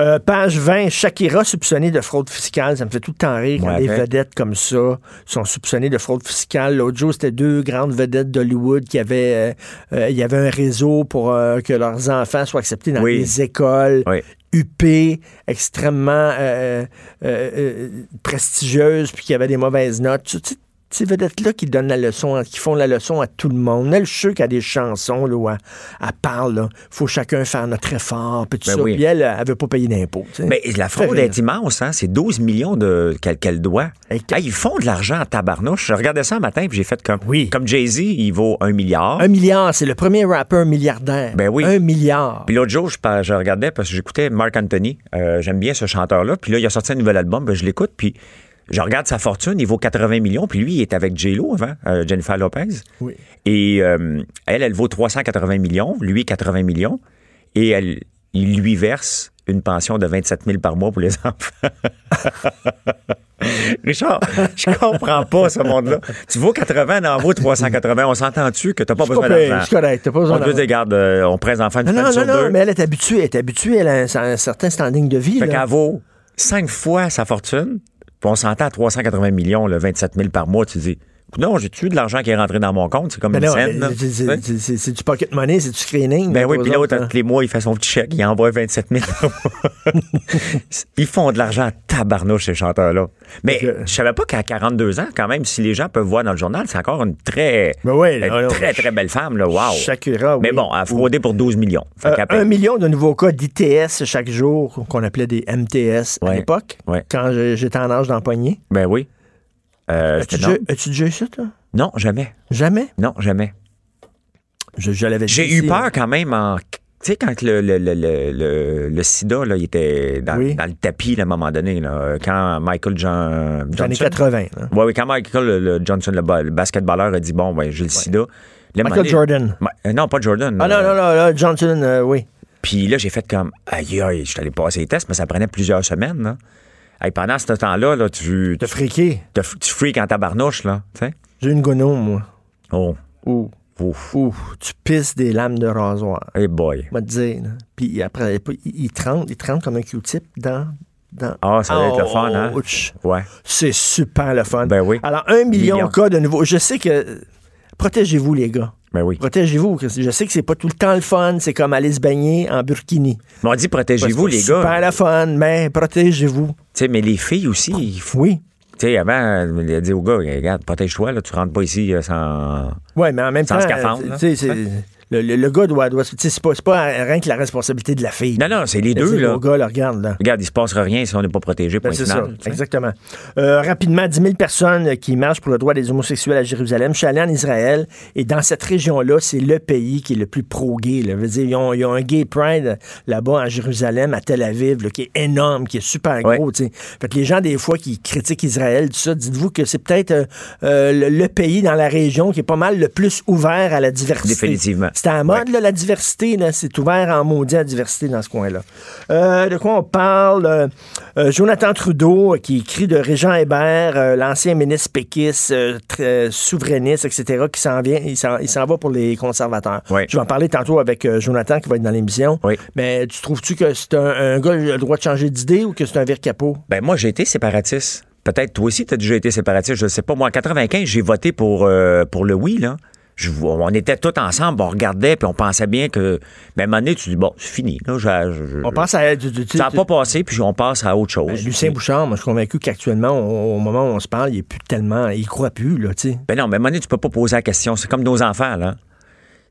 Euh, page 20, Shakira soupçonnée de fraude fiscale. Ça me fait tout le temps rire quand Ouais, des fait. vedettes comme ça sont soupçonnées de fraude fiscale. L'autre jour, c'était deux grandes vedettes d'Hollywood qui avaient, euh, euh, il y avait un réseau pour euh, que leurs enfants soient acceptés dans Oui. des écoles. Oui. UP, extrêmement prestigieuses, puis qui avaient des mauvaises notes. Tu sais, ces vedettes-là qui donnent la leçon, qui font la leçon à tout le monde. Elle, je qu'elle a des chansons là, où elle, elle parle, là, faut chacun faire notre effort, puis tout Ben ça. oui. Puis elle, elle veut pas payer d'impôts. Mais la fraude est immense, hein? C'est 12 millions de qu'elle doit. Hey, ils font de l'argent en tabarnouche. Je regardais ça un matin puis j'ai fait comme. Oui. Comme Jay-Z, il vaut un milliard. Un milliard, c'est le premier rappeur milliardaire. Ben oui. Un milliard. Puis l'autre jour, je, je regardais parce que j'écoutais Mark Anthony. Euh, J'aime bien ce chanteur-là. Puis là, il a sorti un nouvel album. Ben, je l'écoute. Puis je regarde sa fortune. Il vaut 80 millions. Puis lui, il est avec J-Lo avant, euh, Jennifer Lopez. Oui. Et euh, elle, elle vaut 380 millions. Lui, 80 millions. Et elle, il lui verse une pension de 27 000 par mois pour les (laughs) enfants. (laughs) Richard, je comprends pas ce monde-là. Tu vaux 80, en vaut 380. On s'entend-tu que t'as pas besoin d'argent? c'est correct, t'as pas besoin On te d'argent. regarde, euh, on prête enfant une Non, non, sur non, non, mais elle est habituée, elle est habituée, elle a un, un certain standing de vie. Fait qu'elle vaut cinq fois sa fortune, puis on s'entend à 380 millions, le 27 000 par mois. Tu dis, non, j'ai-tu de l'argent qui est rentré dans mon compte? C'est comme Ben une non, scène. là. c'est- du pocket money, c'est du screening. Ben là, oui, puis l'autre, hein. tous les mois, il fait son petit chèque, il envoie 27 000 par mois. Ils font de l'argent à tabarnouche, ces chanteurs-là. Mais que- je savais pas qu'à 42 ans, quand même, si les gens peuvent voir dans le journal, c'est encore une très, Ben oui, une là, là, très, très belle femme. Là. Wow. Shakira, oui. Mais bon, elle a fraudé pour 12 millions. Euh, un million de nouveaux cas d'ITS chaque jour, qu'on appelait des MTS à Ouais, l'époque, ouais. quand j'étais en âge d'empoigner. Ben oui. Euh, As-tu déjà, eu ça, toi? non, jamais. Jamais? Non, jamais. Je, je l'avais J'ai eu peur hein. quand même en. Tu sais, quand le, le, le, le, le- sida, là, il était dans, Oui. dans le tapis, là, à un moment donné, là, quand Michael John, Johnson. 80. là. Oui, oui, quand Michael Johnson, le, ba- le basketballeur, a dit Bon, ben, j'ai le sida. Là, Michael donné- Jordan. Ma- euh, non, pas Jordan. Ah non, euh, non, non, là, Johnson, euh, oui. Puis là, j'ai fait comme Aïe, aïe, je suis allé passer les tests, mais ça prenait plusieurs semaines. Là. Hey, pendant ce temps-là, là, tu, T'as tu, friqué. te- tu freaks en tabarnouche, là. Tu sais? J'ai une gono, moi. Oh, Ouh, ouf. ouh, tu pisses des lames de rasoir. Hey boy. Va te dire. là. Puis après, il, il trempe, il trempe comme un Q-tip dans. Ah, ça va être le fun, hein? Ouch. Ouais. C'est super le fun. Ben oui. Alors, un million, Million. de cas de nouveau. Je sais que. Protégez-vous, les gars. Ben oui. Protégez-vous. Je sais que c'est pas tout le temps le fun. C'est comme aller se baigner en burkini. Mais on dit protégez-vous, les Super gars. le fun, mais protégez-vous. Tu sais, mais les filles aussi, il faut. Oui. Tu sais, avant, elle a dit au gars, regarde, protège-toi, là, tu rentres pas ici euh, sans. Oui, mais en même Sans temps, scaphandre, le, le- le gars doit. doit tu sais, c'est pas, c'est pas rien que la responsabilité de la fille. Non, non, c'est les De deux, là. gars, là, regarde, là. Regarde, il se passera rien si on n'est pas protégé, Ben, c'est ça, exactement. Euh, rapidement, 10 000 personnes qui marchent pour le droit des homosexuels à Jérusalem. Je suis allé en Israël et dans cette région-là, c'est le pays qui est le plus pro-gay. là. Je veux dire, ils ont, ils ont un gay pride là-bas à Jérusalem, à Tel Aviv, là, qui est énorme, qui est super Ouais. gros. tu sais. Fait que les gens, des fois, qui critiquent Israël, tout ça, dites-vous que c'est peut-être euh, euh, le, le pays dans la région qui est pas mal le plus ouvert à la diversité. Définitivement. C'était à la mode, là, la diversité. là. C'est ouvert en maudit à la diversité dans ce coin-là. Euh, de quoi on parle? Euh, euh, Jonathan Trudeau, qui écrit de Régent Hébert, euh, l'ancien ministre péquiste, souverainiste, etc., qui s'en vient, il s'en, il s'en va pour les conservateurs. Je vais en parler tantôt avec Jonathan, qui va être dans l'émission. Mais tu trouves-tu que c'est un, un gars qui a le droit de changer d'idée ou que c'est un vire capot? Ben moi, j'ai été séparatiste. Peut-être toi aussi, tu as déjà été séparatiste, je sais pas. Moi, en 95, j'ai voté pour, euh, pour le oui, là. Je- on était tous ensemble, on regardait, puis on pensait bien que. Mais à un moment donné, tu dis, bon, c'est fini. Là, je- je- je- On pense à... tu- tu- tu- ça n'a pas passé, puis on passe à autre chose. Ben, Lucien Bouchard, moi, je suis convaincu qu'actuellement, au, au moment où on se parle, il est plus tellement... Il croit plus, là, tu sais. Ben non, mais à un moment donné, tu peux pas poser la question. C'est comme nos enfants, là.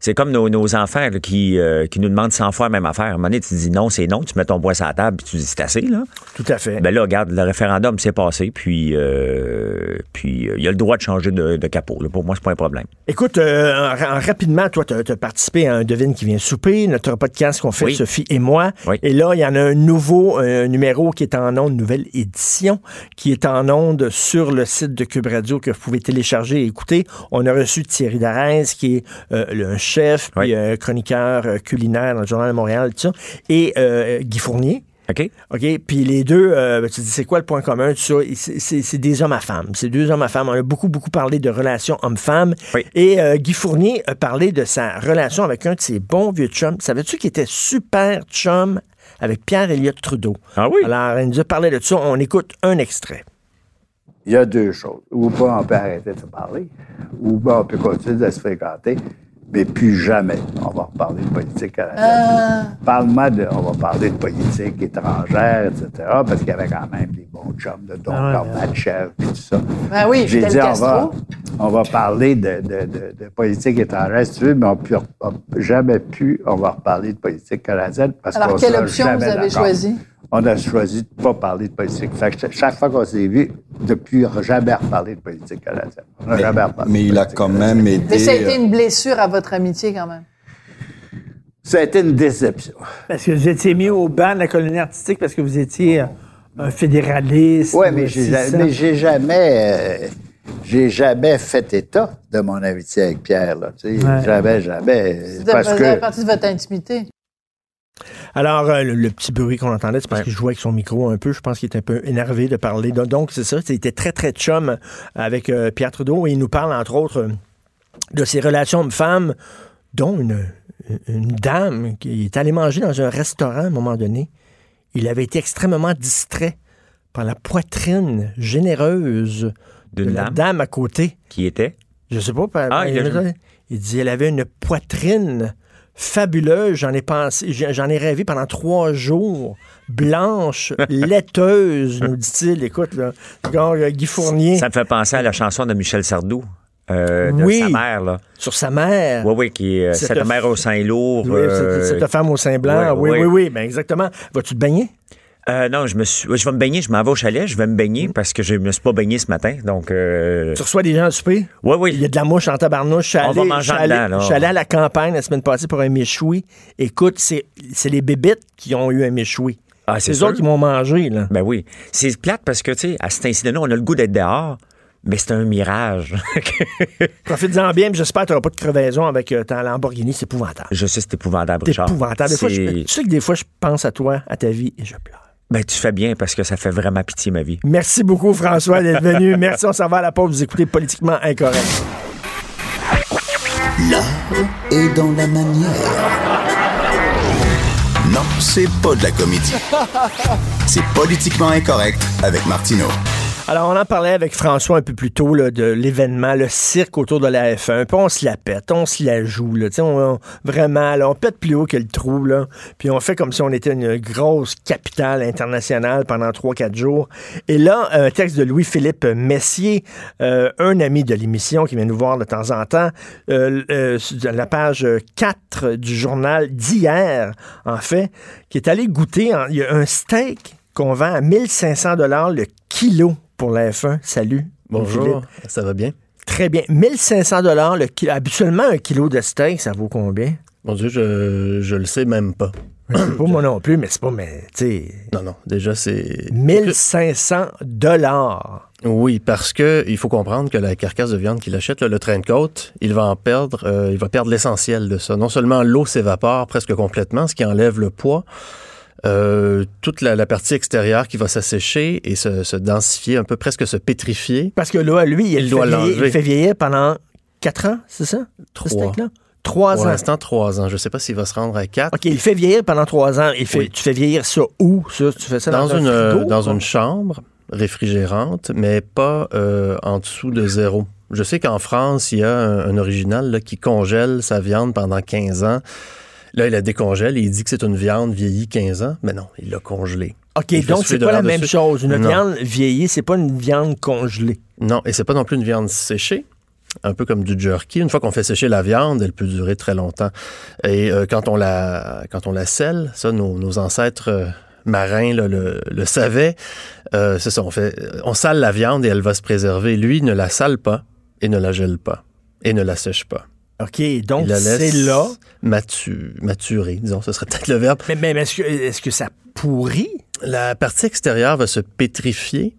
C'est comme nos, nos enfants là, qui, euh, qui nous demandent 100 fois la même affaire. À un moment donné, tu dis non, c'est non, tu mets ton poing sur la table, puis tu dis c'est assez, là. Tout à fait. Ben là, regarde, le référendum s'est passé, puis euh, puis euh, il a le droit de changer de, de capot. là. Pour moi, c'est pas un problème. Écoute, en- en- rapidement, toi, tu as, participé à un Devine qui vient souper, notre podcast qu'on fait, Oui. Sophie et moi. Oui. Et là, il y en a un nouveau numéro qui est en onde, une nouvelle édition, qui est en onde sur le site de Cube Radio que vous pouvez télécharger et écouter. On a reçu Thierry Darès, qui est le- un chef, puis Oui. euh, chroniqueur euh, culinaire dans le Journal de Montréal, tout ça, et euh, Guy Fournier. OK? OK? Puis les deux, euh, tu dis, c'est quoi le point commun? C'est- des hommes à femmes. C'est deux hommes à femmes. On a beaucoup, beaucoup parlé de relations hommes-femmes. Oui. Et euh, Guy Fournier a parlé de sa relation avec un de ses bons vieux chums. Savais-tu qu'il était super chum avec Pierre Elliott Trudeau? Ah oui? Alors, il nous a parlé de ça. On écoute un extrait. il y a deux choses. Ou pas on peut arrêter de se parler, ou bien on peut continuer de se fréquenter, mais plus jamais on va reparler de politique canadienne. Parle-moi de, on va parler de politique étrangère, etc., parce qu'il y avait quand même des bons chums de Don Ah Gorbatchev et tout ça. Ben oui, J'ai dit, on Castro. va, on va parler de, de- de- de politique étrangère, si tu veux, mais on n'a jamais pu, on va reparler de politique canadienne parce Alors, qu'on quelle sera option vous avez choisie? On a choisi de ne pas parler de politique. Fait que chaque fois qu'on s'est vu, depuis, on n'a jamais reparlé de politique canadienne. On n'a jamais reparlé Mais de il a quand même aidé. Mais ça a été euh, une blessure à votre amitié quand même. Ça a été une déception. Parce que vous étiez mis au banc de la colonie artistique parce que vous étiez euh, un fédéraliste. Oui, ou mais j'ai jamais, euh, j'ai jamais fait état de mon amitié avec Pierre. Là. Ouais. Jamais, jamais. Ça Parce faisait que partie de votre intimité. Alors, euh, le, le petit bruit qu'on entendait, c'est parce Ouais. qu'il jouait avec son micro un peu. Je pense qu'il était un peu énervé de parler. Donc, c'est ça. C'était très, très chum avec euh, Pierre Trudeau. Et il nous parle, entre autres, euh, de ses relations hommes-femmes, dont une, une dame qui est allée manger dans un restaurant à un moment donné. Il avait été extrêmement distrait par la poitrine généreuse de D'une la dame? dame à côté. qui était? Je sais pas. Ah, il il, a- il dit elle avait une poitrine fabuleuse. J'en ai pensé, j'en ai rêvé pendant trois jours. Blanche, (laughs) laiteuse, nous dit-il. Écoute, là, euh, Guy Fournier Ça me fait penser à la chanson de Michel Sardou, euh, de Oui. sa mère, là. sur sa mère. Oui, oui, qui est euh, Cette cette mère au sein lourd. Oui, euh, cette, cette femme au sein blanc. oui, Oui, oui, oui. oui. Ben exactement. Vas-tu te baigner? Euh, non, je me suis, oui, je vais me baigner, je m'en vais au chalet, je vais me baigner Mm. parce que je me suis pas baigné ce matin, donc. Euh, Tu reçois des gens à souper? oui, Il y oui. a de la mouche en tabarnouche. Je suis On va allé- manger je suis allé- dedans, là. je suis allé à la campagne la semaine passée pour un méchoui. Écoute, c'est c'est les bébites qui ont eu un méchoui. Ah, C'est c'est eux autres qui m'ont mangé, là. Ben oui. C'est plate parce que, tu sais, à cet incident-là, on a le goût d'être dehors, mais c'est un mirage. (laughs) Profite-en bien, j'espère que tu n'auras pas de crevaison avec euh, ta Lamborghini. C'est épouvantable. je sais, c'est épouvantable, C'est Richard. épouvantable. Des fois, je, C'est- tu sais que des fois, je pense à toi, à ta vie, et je pleure. Ben, tu fais bien parce que ça fait vraiment pitié, ma vie. Merci beaucoup, François, d'être venu. (laughs) Merci, on s'en va à la pause. Vous écoutez Politiquement Incorrect. L'art est dans la manière. Non, c'est pas de la comédie. C'est politiquement incorrect avec Martineau. Alors, on en parlait avec François un peu plus tôt de l'événement, le cirque autour de la F1. Puis on se la pète, on se la joue. Là, vraiment, là, on pète plus haut que le trou. Puis on fait comme si on était une grosse capitale internationale pendant 3-4 jours. Et là, un texte de Louis-Philippe Messier, euh, un ami de l'émission qui vient nous voir de temps en temps, euh, euh, la page 4 du journal d'hier, en fait, qui est allé goûter. il y a un steak qu'on vend à 1500 dollars le kilo pour la F1. Salut. Bonjour, Philippe. ça va bien? Très bien. 1500 dollars le kilo. Habituellement, un kilo de steak, ça vaut combien? Mon Dieu, je, je le sais même pas. Pas (clears throat) moi non plus, mais c'est pas, mais, tu Non, non, déjà, c'est... 1500 dollars. Oui, parce que il faut comprendre que la carcasse de viande qu'il achète, là, le train de côte, il va en perdre, euh, il va perdre l'essentiel de ça. Non seulement l'eau s'évapore presque complètement, ce qui enlève le poids, euh, toute la, la partie extérieure qui va s'assécher et se, se densifier, un peu presque se pétrifier. Parce que là, lui, il, doit vieillir, il fait vieillir pendant 4 ans, c'est ça? Trois. Ce steak-là? 3 Pour ans. l'instant, trois ans. Je ne sais pas s'il va se rendre à quatre. OK, il fait vieillir pendant 3 ans. Il fait, Oui. Tu fais vieillir ça où, ça? Tu fais ça dans, dans un une, frigo, dans une chambre réfrigérante, mais pas euh, en dessous de zéro. Je sais qu'en France, il y a un, un original là, qui congèle sa viande pendant 15 ans. Là, il la décongèle et il dit que c'est une viande vieillie 15 ans. Mais non, il l'a congelée. OK, il donc c'est pas la même dessus. chose. Une Non. viande vieillie, c'est pas une viande congelée. Non, et c'est pas non plus une viande séchée. Un peu comme du jerky. Une fois qu'on fait sécher la viande, elle peut durer très longtemps. Et euh, quand on la quand on la scelle, ça, nos, nos ancêtres euh, marins là, le, le savaient. Euh, c'est ça, on fait, on sale la viande et elle va se préserver. Lui, il ne la sale pas et ne la gèle pas et ne la sèche pas. OK, donc c'est là. matu- maturer, disons, ce serait peut-être le verbe. Mais, mais, est-ce que, est-ce que ça pourrit? La partie extérieure va se pétrifier.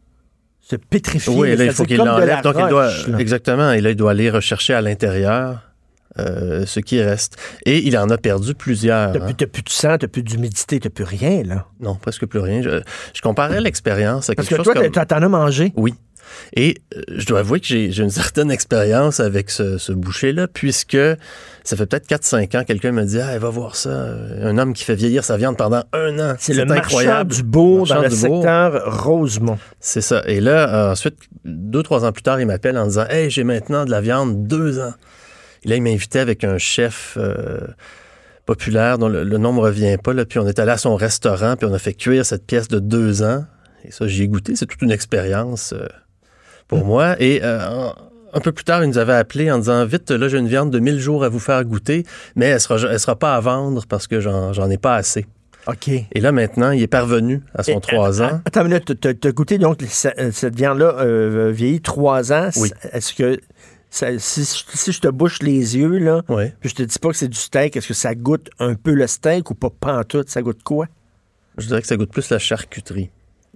Se pétrifier? Oui, là, il faut qu'il l'enlève. Donc, il doit, là. exactement, et là, il doit aller rechercher à l'intérieur euh, ce qui reste. Et il en a perdu plusieurs. T'as hein. plus, t'as plus de sang, t'as plus d'humidité, t'as plus rien, là. Non, presque plus rien. Je, je comparais l'expérience à Parce quelque que chose toi, comme... t'en as mangé. Oui. Et euh, je dois avouer que j'ai une certaine expérience avec ce, ce boucher-là, puisque ça fait peut-être 4-5 ans, quelqu'un me dit Ah, va voir ça, un homme qui fait vieillir sa viande pendant un an. C'est le marchand incroyable. du Bourg Marchand dans le du secteur Rosemont. C'est ça. Et là, ensuite, deux, trois ans plus tard, il m'appelle en disant Hey, j'ai maintenant de la viande deux ans. Et là, il m'invitait avec un chef euh, populaire dont le, le nom me revient pas. Là, puis on est allé à son restaurant, puis on a fait cuire cette pièce de deux ans. Et ça, j'y ai goûté. C'est toute une expérience euh, pour moi. Et euh, un peu plus tard, il nous avait appelé en disant Vite, là, j'ai une viande de 1000 jours à vous faire goûter, mais elle sera, elle sera pas à vendre parce que j'en ai pas assez. OK. Et là, maintenant, il est parvenu à son Et, trois ans. Attends une minute, t'as- t'as goûté donc ce- cette viande-là euh, vieillie trois ans. Oui. Est-ce que ça- si, si je te bouche les yeux, là, Oui. puis je te dis pas que c'est du steak, est-ce que ça goûte un peu le steak ou pas pantoute? Ça goûte quoi? Je dirais que ça goûte plus la charcuterie.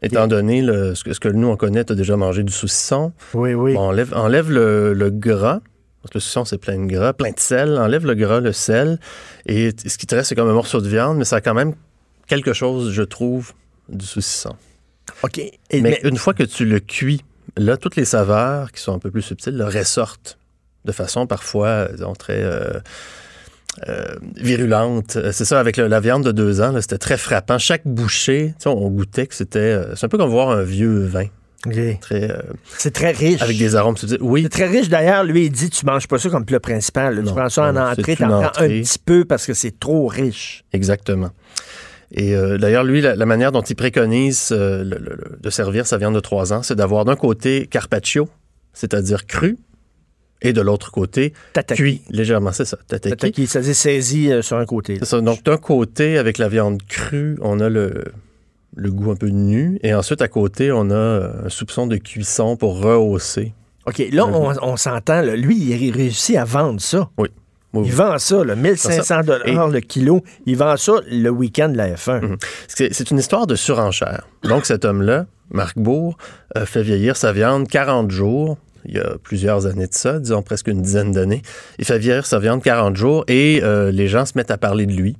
Étant donné le- ce, que, ce que nous on connaît, tu as déjà mangé du saucisson. Oui, oui. Bon, enlève, enlève le, le gras. Parce que le saucisson, c'est plein de gras, plein de sel. Enlève le gras, le sel. Et ce qui te reste, c'est comme un morceau de viande, mais ça a quand même quelque chose, je trouve, du saucisson. OK. Et- mais, mais- une fois que tu le cuis, là, toutes les saveurs qui sont un peu plus subtiles là, ressortent de façon parfois, disons, très euh, euh, virulente. Euh, C'est ça, avec le- la viande de deux ans, c'était très frappant. Chaque bouchée, on goûtait que c'était... euh, c'est un peu comme voir un vieux vin. Euh, C'est très riche. avec des arômes. Oui, C'est très riche. D'ailleurs, lui, il dit tu manges pas ça comme plat principal. là. Tu prends ça en entrée, c'est tu en une prends un petit peu parce que c'est trop riche. Exactement. Et euh, d'ailleurs, lui, la, la manière dont il préconise euh, le- le- le- de servir sa viande de trois ans, c'est d'avoir d'un côté carpaccio, c'est-à-dire cru, et de l'autre côté Tataki. cuit légèrement. C'est ça, tataki. Tataki, ça dit saisi euh, sur un côté. C'est ça. Donc, d'un côté, avec la viande crue, on a le, le goût un peu nu, et ensuite, à côté, on a euh, un soupçon de cuisson pour rehausser. OK, là, on, on s'entend. Lui, il réussit à vendre ça. Oui. Oui, Il vend ça, là, 1500 dollars le kilo. Il vend ça le week-end de la F1. Mhm. C'est c'est une histoire de surenchère. Donc, cet homme-là, Marc Bourg, euh, fait vieillir sa viande 40 jours. Il y a plusieurs années de ça, disons presque une dizaine d'années. Il fait vieillir sa viande 40 jours et euh, les gens se mettent à parler de lui.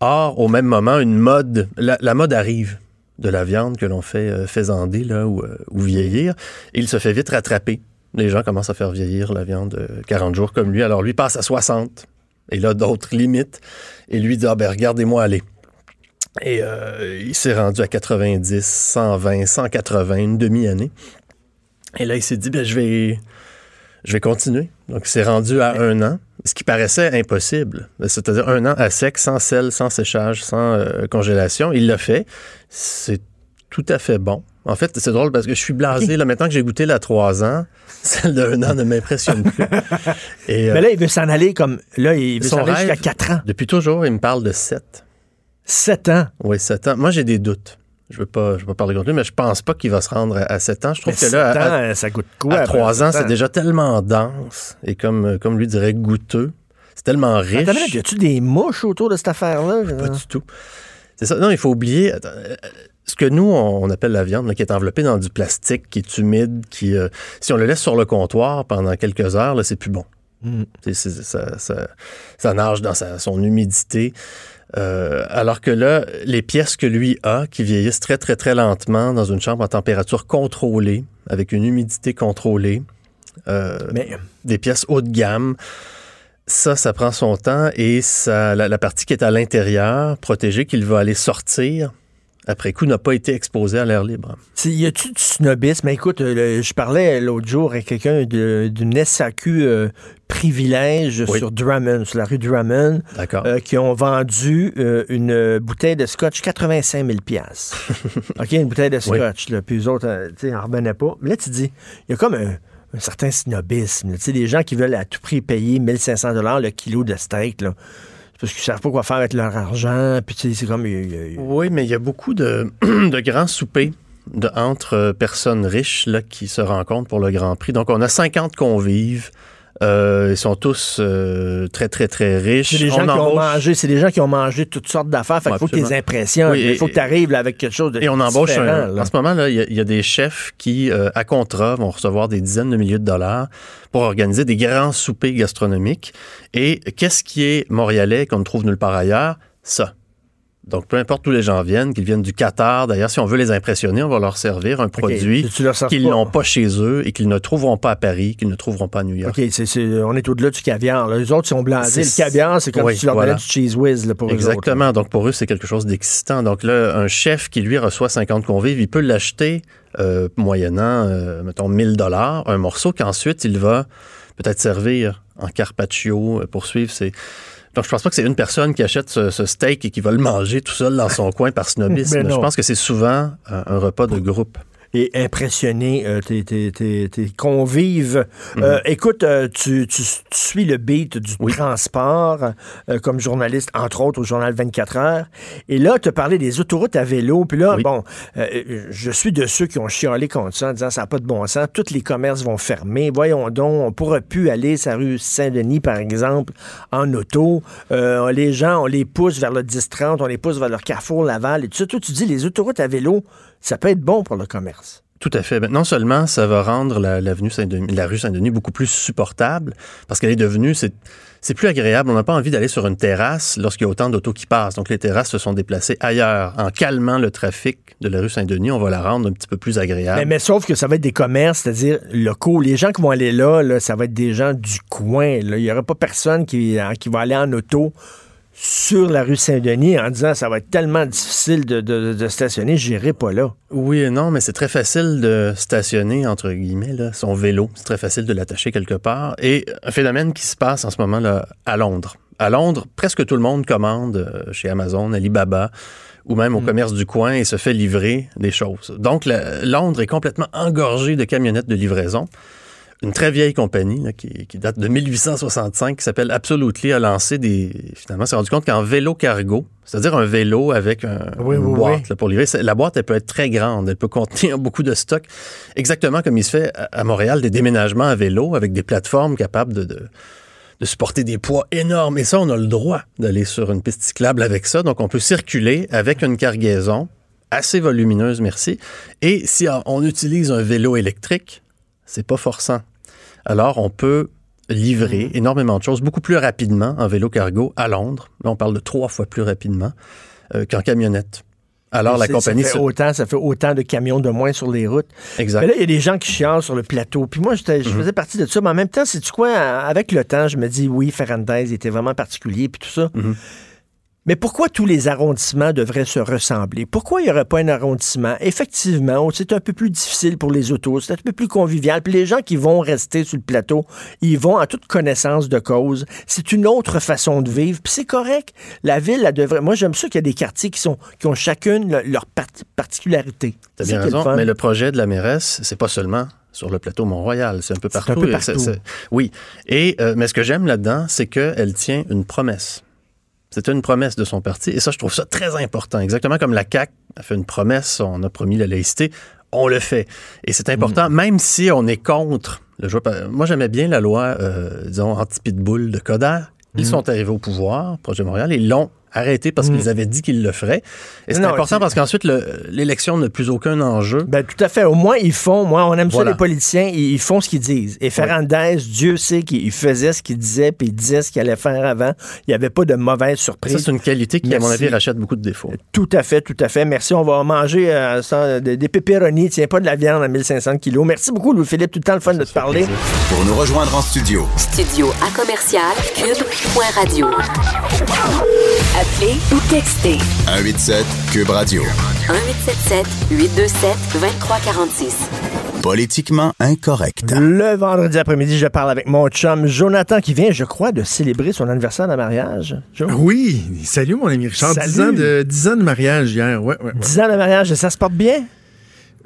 Or, au même moment, une mode, la, mode arrive de la viande que l'on fait euh, faisander là, ou, euh, vieillir. Et il se fait vite rattraper. Les gens commencent à faire vieillir la viande euh, 40 jours comme lui. Alors lui passe à 60. Et là, d'autres limites. Et lui dit, ah ben regardez-moi aller. Et il s'est rendu à 90, 120, 180, une demi-année. Et là, il s'est dit, ben, je vais, je vais continuer. Donc, il s'est rendu à un an, ce qui paraissait impossible. C'est-à-dire un an à sec, sans sel, sans séchage, sans euh, congélation. Il l'a fait. C'est tout à fait bon. En fait, c'est drôle parce que je suis blasé. Là, maintenant que j'ai goûté la 3 ans, (laughs) celle d'un an ne m'impressionne plus. (laughs) Et, euh, Mais là, il veut s'en aller comme. Là, il veut s'en aller jusqu'à 4 ans. depuis toujours, il me parle de 7. 7 ans? Oui, 7 ans. Moi, j'ai des doutes. Je veux pas, je veux pas parler contre lui, mais je pense pas qu'il va se rendre à, à 7 ans. Je trouve Mais que là, 7 à, ans, euh, ça goûte quoi? à après 3 ans, c'est déjà tellement dense et comme, euh, comme lui dirait, goûteux. C'est tellement riche. Attends, y a-tu des mouches autour de cette affaire-là? Pas du tout. C'est ça. Non, il faut oublier. attends, euh, ce que nous, on appelle la viande, là, qui est enveloppée dans du plastique, qui est humide, qui, euh, si on le laisse sur le comptoir pendant quelques heures, là, c'est plus bon. Mm. C'est- ça, ça- ça nage dans sa- son humidité. Euh, alors que là, les pièces que lui a, qui vieillissent très, très, très lentement dans une chambre en température contrôlée, avec une humidité contrôlée, euh, Mais des pièces haut de gamme. Ça, ça prend son temps et ça, la, la partie qui est à l'intérieur, protégée, qu'il va aller sortir, après coup, n'a pas été exposée à l'air libre. y a-tu du snobisme? Mais écoute, euh, le- je parlais l'autre jour avec quelqu'un d'une SAQ euh, privilège Oui. sur Drummond, sur la rue Drummond, euh, qui ont vendu euh, une bouteille de scotch 85 000 piastres. (laughs) OK, une bouteille de scotch. Là, puis eux autres, tu sais, en revenaient pas. Mais là, tu dis, il y a comme un, un certain snobisme. Tu sais, des gens qui veulent à tout prix payer 1500 le kilo de steak, là. Parce qu'ils savent pas quoi faire avec leur argent. Puis, c'est comme... Oui, mais il y a beaucoup (clears throat) de, grands soupers de, entre euh, personnes riches qui se rencontrent pour le Grand Prix. Donc, on a 50 convives. Euh, ils sont tous euh, très, très, très riches. C'est des, gens On qui ont mangé, c'est des gens qui ont mangé toutes sortes d'affaires. Fait Ouais, qu'il faut qu'ils absolument. impressionnent. Oui, il faut que tu arrives avec quelque chose de Et on embauche un. En ce moment, là, il y, a- il y a des chefs qui, euh, à contrat, vont recevoir des dizaines de milliers de dollars pour organiser des grands soupers gastronomiques. Et qu'est-ce qui est montréalais qu'on ne trouve nulle part ailleurs? Ça. Donc, peu importe où les gens viennent, qu'ils viennent du Qatar, d'ailleurs, si on veut les impressionner, on va leur servir un produit qu'ils n'ont pas chez eux et qu'ils ne trouveront pas à Paris, qu'ils ne trouveront pas à New York. OK, c'est, c'est- on est au-delà du caviar. là. Les autres, ils sont blasés. Le caviar, c'est comme Oui, si tu leur voilà. donnais du cheese whiz là, pour eux autres. Exactement. Donc, pour eux, c'est quelque chose d'excitant. Donc, là, un chef qui, lui, reçoit 50 convives, il peut l'acheter euh, moyennant, euh, mettons, 1000 dollars, un morceau qu'ensuite, il va peut-être servir en carpaccio, euh, poursuivre ses... Donc, je pense pas que c'est une personne qui achète ce, ce steak et qui va le manger tout seul dans son coin par (laughs) snobisme. Non. Je pense que c'est souvent euh, un repas de groupe. Et impressionner euh, tes, tes- tes- tes convives. Mhm. Euh, écoute, euh, tu, tu- tu suis le beat du transport comme journaliste, entre autres, au journal 24 heures. Et là, tu as parlé des autoroutes à vélo. Puis là, Oui. bon, je suis de ceux qui ont chialé contre ça en disant ça n'a pas de bon sens. Tous les commerces vont fermer. Voyons donc, on ne pourra plus aller sur la rue Saint-Denis, par exemple, en auto. Les gens, on les pousse vers le 10-30, on les pousse vers leur carrefour Laval et tout ça. Toi, tu dis les autoroutes à vélo, ça peut être bon pour le commerce. Tout à fait. Ben, non seulement ça va rendre la, l'avenue Saint-Denis, la rue Saint-Denis beaucoup plus supportable, parce qu'elle est devenue, c'est, c'est plus agréable. On n'a pas envie d'aller sur une terrasse lorsqu'il y a autant d'autos qui passent. Donc les terrasses se sont déplacées ailleurs. En calmant le trafic de la rue Saint-Denis, on va la rendre un petit peu plus agréable. Mais, mais sauf que ça va être des commerces, c'est-à-dire locaux. Les gens qui vont aller là, là, ça va être des gens du coin. là. Il n'y aura pas personne qui, hein, qui va aller en auto sur la rue Saint-Denis en disant ça va être tellement difficile de, de- de stationner, j'irai pas là. Oui et non, mais c'est très facile de stationner, entre guillemets, là, son vélo. C'est très facile de l'attacher quelque part. Et un phénomène qui se passe en ce moment là à Londres. À Londres, presque tout le monde commande euh, chez Amazon, Alibaba ou même au commerce du coin et se fait livrer des choses. Donc, la- Londres est complètement engorgé de camionnettes de livraison. Une très vieille compagnie là, qui, qui date de 1865 qui s'appelle Absolutely a lancé des... Finalement, s'est rendu compte qu'en vélo cargo, c'est-à-dire un vélo avec un, Oui, une oui, boîte oui. là, pour livrer, la boîte, elle peut être très grande, elle peut contenir (laughs) beaucoup de stock, exactement comme il se fait à, Montréal, des déménagements à vélo avec des plateformes capables de, de, de supporter des poids énormes. Et ça, on a le droit d'aller sur une piste cyclable avec ça. Donc, on peut circuler avec une cargaison assez volumineuse, merci. Et si on utilise un vélo électrique, c'est pas forçant. Alors, on peut livrer énormément de choses beaucoup plus rapidement en vélo cargo à Londres. Là, on parle de trois fois plus rapidement euh, qu'en camionnette. Alors, la compagnie... Ça fait, se- autant, ça fait autant de camions de moins sur les routes. Exact. Mais là, il y a des gens qui chialent sur le plateau. Puis moi, je faisais partie de ça. Mais en même temps, c'est tu quoi? Avec le temps, je me dis, oui, Ferrandez était vraiment particulier, puis tout ça. Mhm. Mais pourquoi tous les arrondissements devraient se ressembler? Pourquoi il n'y aurait pas un arrondissement? Effectivement, où c'est un peu plus difficile pour les autos, c'est un peu plus convivial. Puis les gens qui vont rester sur le plateau, ils vont en toute connaissance de cause. C'est une autre façon de vivre. Puis c'est correct. La ville, elle devrait. Moi, j'aime ça qu'il y a des quartiers qui, sont, qui ont chacune le- leur parti- particularité. T'as C'est bien raison, fun. mais le projet de la mairesse, c'est pas seulement sur le plateau Mont-Royal, c'est un peu C'est un partout. peu partout. oui. Et, euh, mais ce que j'aime là-dedans, c'est qu'elle tient une promesse. C'était une promesse de son parti. Et ça, je trouve ça très important. Exactement comme la CAQ a fait une promesse, on a promis la laïcité, on le fait. Et c'est important, même si on est contre le jeu. Moi, j'aimais bien la loi, euh, disons, anti-pitbull de Coder. Ils sont arrivés au pouvoir, projet Montréal, et l'ont arrêté parce qu'ils avaient dit qu'ils le feraient. Et c'est important c'est- parce qu'ensuite, le- l'élection n'a plus aucun enjeu. Ben, tout à fait. Au moins, ils font. Moi, on aime Voilà. ça, les politiciens. Ils, ils font ce qu'ils disent. Et Ferrandez, Dieu sait qu'il faisait ce qu'il disait, puis il disait ce qu'il allait faire avant. Il n'y avait pas de mauvaise surprise. Ça, c'est une qualité qui, à mon avis, rachète beaucoup de défauts. Tout à fait, tout à fait. Merci. On va manger euh, ça, des, des pépéronis. Tiens, pas de la viande à 1500 kilos. Merci beaucoup, Louis-Philippe. Tout le temps le fun de te parler. Pour nous rejoindre en studio, Studio à commercial cube.radio. Appelez ou textez 187 Cube Radio. 1877 827 2346. Politiquement incorrect. Le vendredi après-midi, je parle avec mon chum Jonathan qui vient, je crois, de célébrer son anniversaire de mariage. Jo- Oui, salut mon ami Richard. Salut. 10 ans, de, 10 ans de mariage hier. Ouais, ouais, ouais. 10 ans de mariage, et ça se porte bien?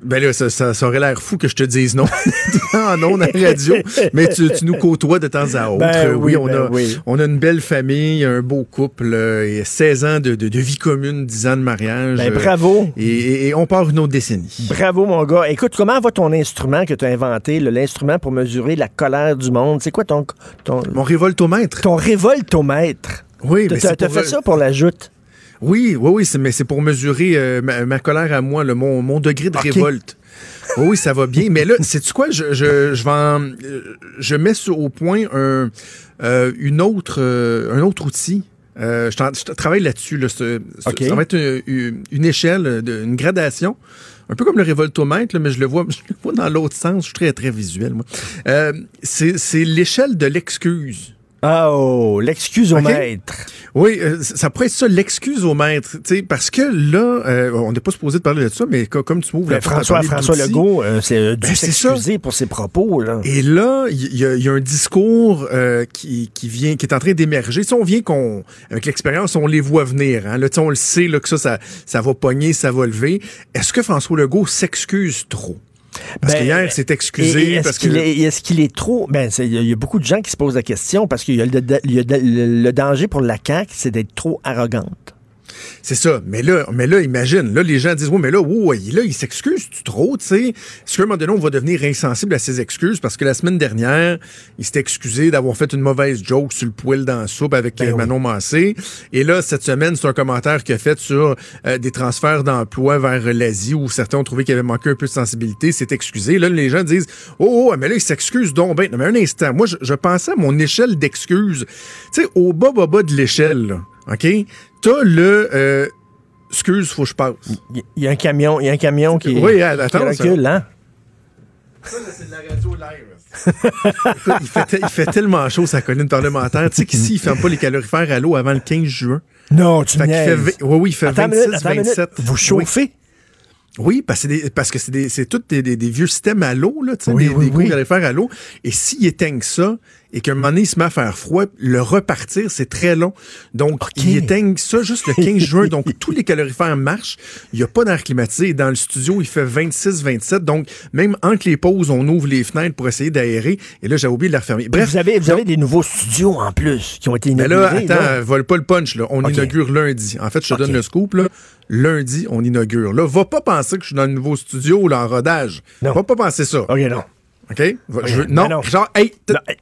Ben là, ça, ça- ça aurait l'air fou que je te dise non (laughs) en ondes à la radio, mais tu, tu nous côtoies de temps à autre. Ben oui, on, ben a, oui. on a une belle famille, un beau couple, euh, et 16 ans de, de- de vie commune, 10 ans de mariage. Ben, euh, bravo. et, et- et on part une autre décennie. Bravo, mon gars. Écoute, comment va ton instrument que tu as inventé, l'instrument pour mesurer la colère du monde? C'est quoi ton, ton, Mon révoltomètre. ton révoltomètre? Oui, mais T'as c'est pour, fait ça pour la joute? Oui, oui, oui, mais c'est pour mesurer euh, ma, ma colère à moi, le, mon, mon degré de révolte. Oui, oui, ça va bien. Mais là, sais-tu quoi? Je, je, je vais en- je mets sur- au point un, euh, une autre, euh, un autre outil. Euh, je, travaille là-dessus. Là, Ce- ce- Ok. Ça va être une, une- une échelle, de- une gradation. Un peu comme le révoltomètre, là, mais je le vois, (laughs) je le vois dans l'autre sens. Je suis très, très visuel, moi. C'est l'échelle de l'excuse. Ah, oh, l'excuse au maître. Oui, euh, ça pourrait être ça, l'excuse au maître. tu sais, Parce que là, euh, on n'est pas supposé de parler de ça, mais co- comme tu m'ouvres la à François, François Legault, euh, c'est euh, dû Ben, s'excuser pour ses propos. Là. Et là, il y, a- il y a un discours euh, qui, qui vient, qui est en train d'émerger. Si on vient qu'on, avec l'expérience, on les voit venir. Hein. Là, on le sait là, que ça, ça, ça va pogner, ça va lever. Est-ce que François Legault s'excuse trop? Parce Ben, que hier, c'est Et- excusé. Est-ce qu'il que... est, trop. Ben, il y, a- il y a beaucoup de gens qui se posent la question parce qu'il y a le, il y a le danger pour la CAQ, c'est d'être trop arrogante. C'est ça. Mais là, mais là, imagine. Là, les gens disent, oui, mais là, ouais, là, il s'excuse tu trop, tu sais? Est-ce qu'à un moment donné, on va devenir insensible à ses excuses? Parce que la semaine dernière, il s'est excusé d'avoir fait une mauvaise joke sur le poêle dans la soupe avec Ben euh, Manon Massé. Et là, cette semaine, c'est un commentaire qu'il a fait sur euh, des transferts d'emploi vers l'Asie où certains ont trouvé qu'il avait manqué un peu de sensibilité. C'est excusé. Là, les gens disent, oh, oh mais là, il s'excuse donc ben. Non, mais un instant. Moi, je, je pensais à mon échelle d'excuses. Tu sais, au bas, bas, bas de l'échelle, là, OK? T'as le, euh, excuse, faut que je passe. Il y a un camion, il y a un camion qui, Oui, attends, qui recule, hein? Ça, c'est de la radio live. Écoute, il, fait il fait tellement chaud, sa colline parlementaire. Tu sais qu'ici, il ferme pas les calorifères à l'eau avant le 15 juin. Non, tu Fait fait, oui, oui, il fait Attends une 26, minute, attends une minute. 27. Vous chauffez? Oui, parce que c'est des- parce que c'est des- c'est tous des, des- des vieux systèmes à l'eau, là, tu sais, Oui, des, oui, des gros oui. calorifères à l'eau. Et s'ils éteignent ça, et qu'à un moment donné, il se met à faire froid, le repartir, c'est très long. Donc, ils éteignent ça juste le 15 juin. Donc, (laughs) tous les calorifères marchent. Il n'y a pas d'air climatisé. Et Dans le studio, il fait 26, 27. Donc, même entre les pauses, on ouvre les fenêtres pour essayer d'aérer. Et là, j'ai oublié de la refermer. Bref. vous avez, vous avez des nouveaux studios en plus qui ont été Mais inaugurés. là, attends, là. euh, vole pas le punch, là. On inaugure lundi. En fait, je te donne le scoop, là. Lundi, on inaugure. Là, va pas penser que je suis dans le nouveau studio, là, en rodage. Non. Va pas penser ça. OK, non. OK? Je veux- non, non. genre, hey, t- Non, hey.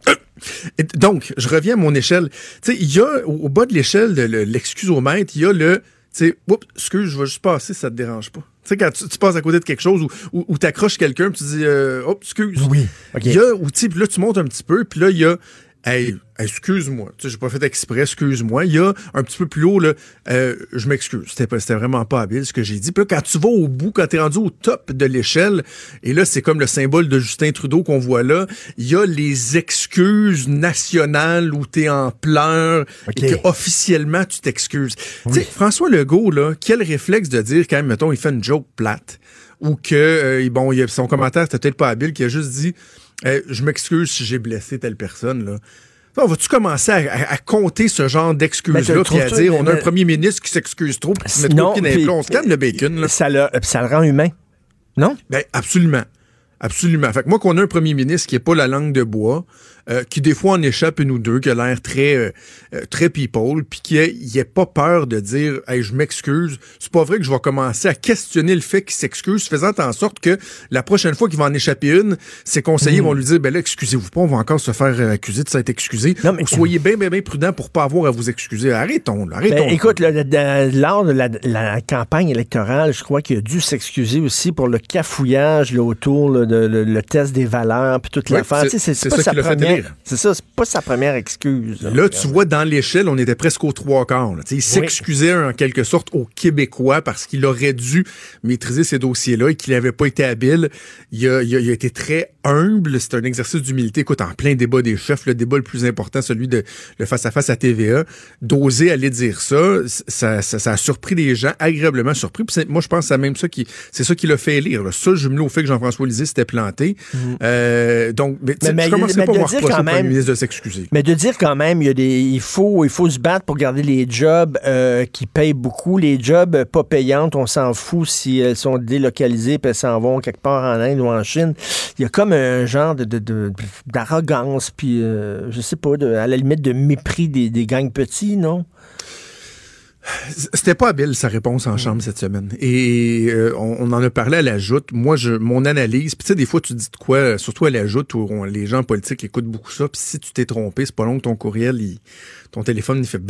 Et donc, je reviens à mon échelle. Tu sais, il y a, au, au bas de l'échelle de le- l'excuse-au-maître, il y a le, tu sais, oups, excuse, je vais juste passer, ça te dérange pas. Tu sais, quand tu, tu passes à côté de quelque chose ou, ou, ou t'accroches quelqu'un, tu dis, euh, oups, excuse. Oui, OK. Il y a, ou tu sais, puis là, tu montes un petit peu, puis là, il y a, hey, excuse-moi, tu sais, j'ai pas fait exprès, excuse-moi. Il y a un petit peu plus haut, là, euh, je m'excuse, c'était vraiment pas habile ce que j'ai dit. Puis là, quand tu vas au bout, quand t'es rendu au top de l'échelle, et là, c'est comme le symbole de Justin Trudeau qu'on voit là, il y a les excuses nationales où t'es en pleurs et que officiellement tu t'excuses. Tu sais, François Legault, là, quel réflexe de dire quand même, mettons, il fait une joke plate ou que, euh, bon, il a- son commentaire, c'était peut-être pas habile, qui a juste dit, euh, je m'excuse si j'ai blessé telle personne, là. On va-tu commencer à, à- à compter ce genre Mais d'excuses-là, puis à dire, on a un mais- premier ministre qui s'excuse trop, puis qui se met trop. On se calme le bacon, là. Ça, le, ça le rend humain. Non? Ben, absolument. Absolument. Fait que moi, qu'on a un premier ministre qui est pas la langue de bois, euh, qui des fois en échappe une ou deux, qui a l'air très euh, euh, très people, puis qui n'ait pas peur de dire hey, je m'excuse. C'est pas vrai que je vais commencer à questionner le fait qu'il s'excuse, faisant en sorte que la prochaine fois qu'il va en échapper une, ses conseillers vont lui dire ben là, excusez-vous pas, on va encore se faire euh, accuser de s'être excusé. Non, mais- Soyez bien, bien, bien prudent pour pas avoir à vous excuser. Arrêtons, là, arrêtons. Ben, écoute, là, lors de la, la campagne électorale, je crois qu'il a dû s'excuser aussi pour le cafouillage là, autour là, de le, le test des valeurs puis toute Oui, l'affaire. c'est- c'est pas ça sa première- C'est ça, c'est pas sa première excuse. Là, tu vois, dans l'échelle, on était presque aux trois quarts. Il s'excusait en quelque sorte aux Québécois parce qu'il aurait dû maîtriser ces dossiers-là et qu'il n'avait pas été habile. Il a, il a- il a été très humble. C'est un exercice d'humilité. Écoute, en plein débat des chefs, le débat le plus important, celui de le face-à-face à TVA, d'oser aller dire ça, ça, ça, ça a surpris les gens, agréablement surpris. Puis moi, je pense que c'est même ça qui, c'est ça qui l'a fait élire. là. Ça, jumelé au fait que Jean-François Lisée s'était planté. Euh, donc, mais. Mais- mais- mais pas à de voir dire quand au premier même- ministre de s'excuser. Mais de dire quand même, il, y a des, il, faut, il faut se battre pour garder les jobs euh, qui payent beaucoup. Les jobs euh, pas payantes, on s'en fout si elles sont délocalisées puis elles s'en vont quelque part en Inde ou en Chine. Il y a comme un genre de, de- de- d'arrogance, puis euh, je sais pas, de, à la limite de mépris des, des gangs petits, non? C'était pas habile sa réponse en chambre cette semaine. Et euh, on, on en a parlé à la joute. Moi, je, mon analyse, tu sais, des fois, tu dis de quoi, surtout à la joute où on- les gens politiques écoutent beaucoup ça. Puis si tu t'es trompé, c'est pas long que ton courriel, il- ton téléphone, il fait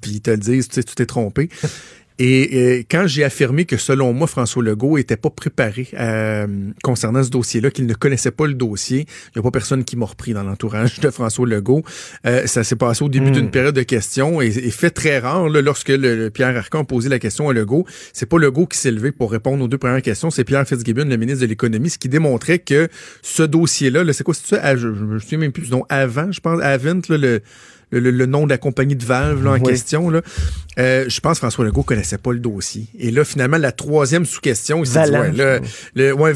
puis ils te le disent, tu sais, tu t'es trompé. (laughs) Et euh, quand j'ai affirmé que selon moi, François Legault était pas préparé euh, concernant ce dossier-là, qu'il ne connaissait pas le dossier, il n'y a pas personne qui m'a repris dans l'entourage de François Legault. Euh, ça s'est passé au début Mm. d'une période de questions et, et fait très rare là, lorsque le, le Pierre Arcan posé la question à Legault. C'est pas Legault qui s'est levé pour répondre aux deux premières questions, c'est Pierre Fitzgibbon, le ministre de l'économie, ce qui démontrait que ce dossier-là, là, c'est quoi, c'est ça? Je, je me souviens même plus nom. Avant, je pense, Avent, là, le, le, le- le nom de la compagnie de valve là, en Oui. question. Là. Euh, je pense que François Legault connaissait pas le dossier. Et là, finalement, la troisième sous-question, il s'est dit, ouais, là, le, ouais,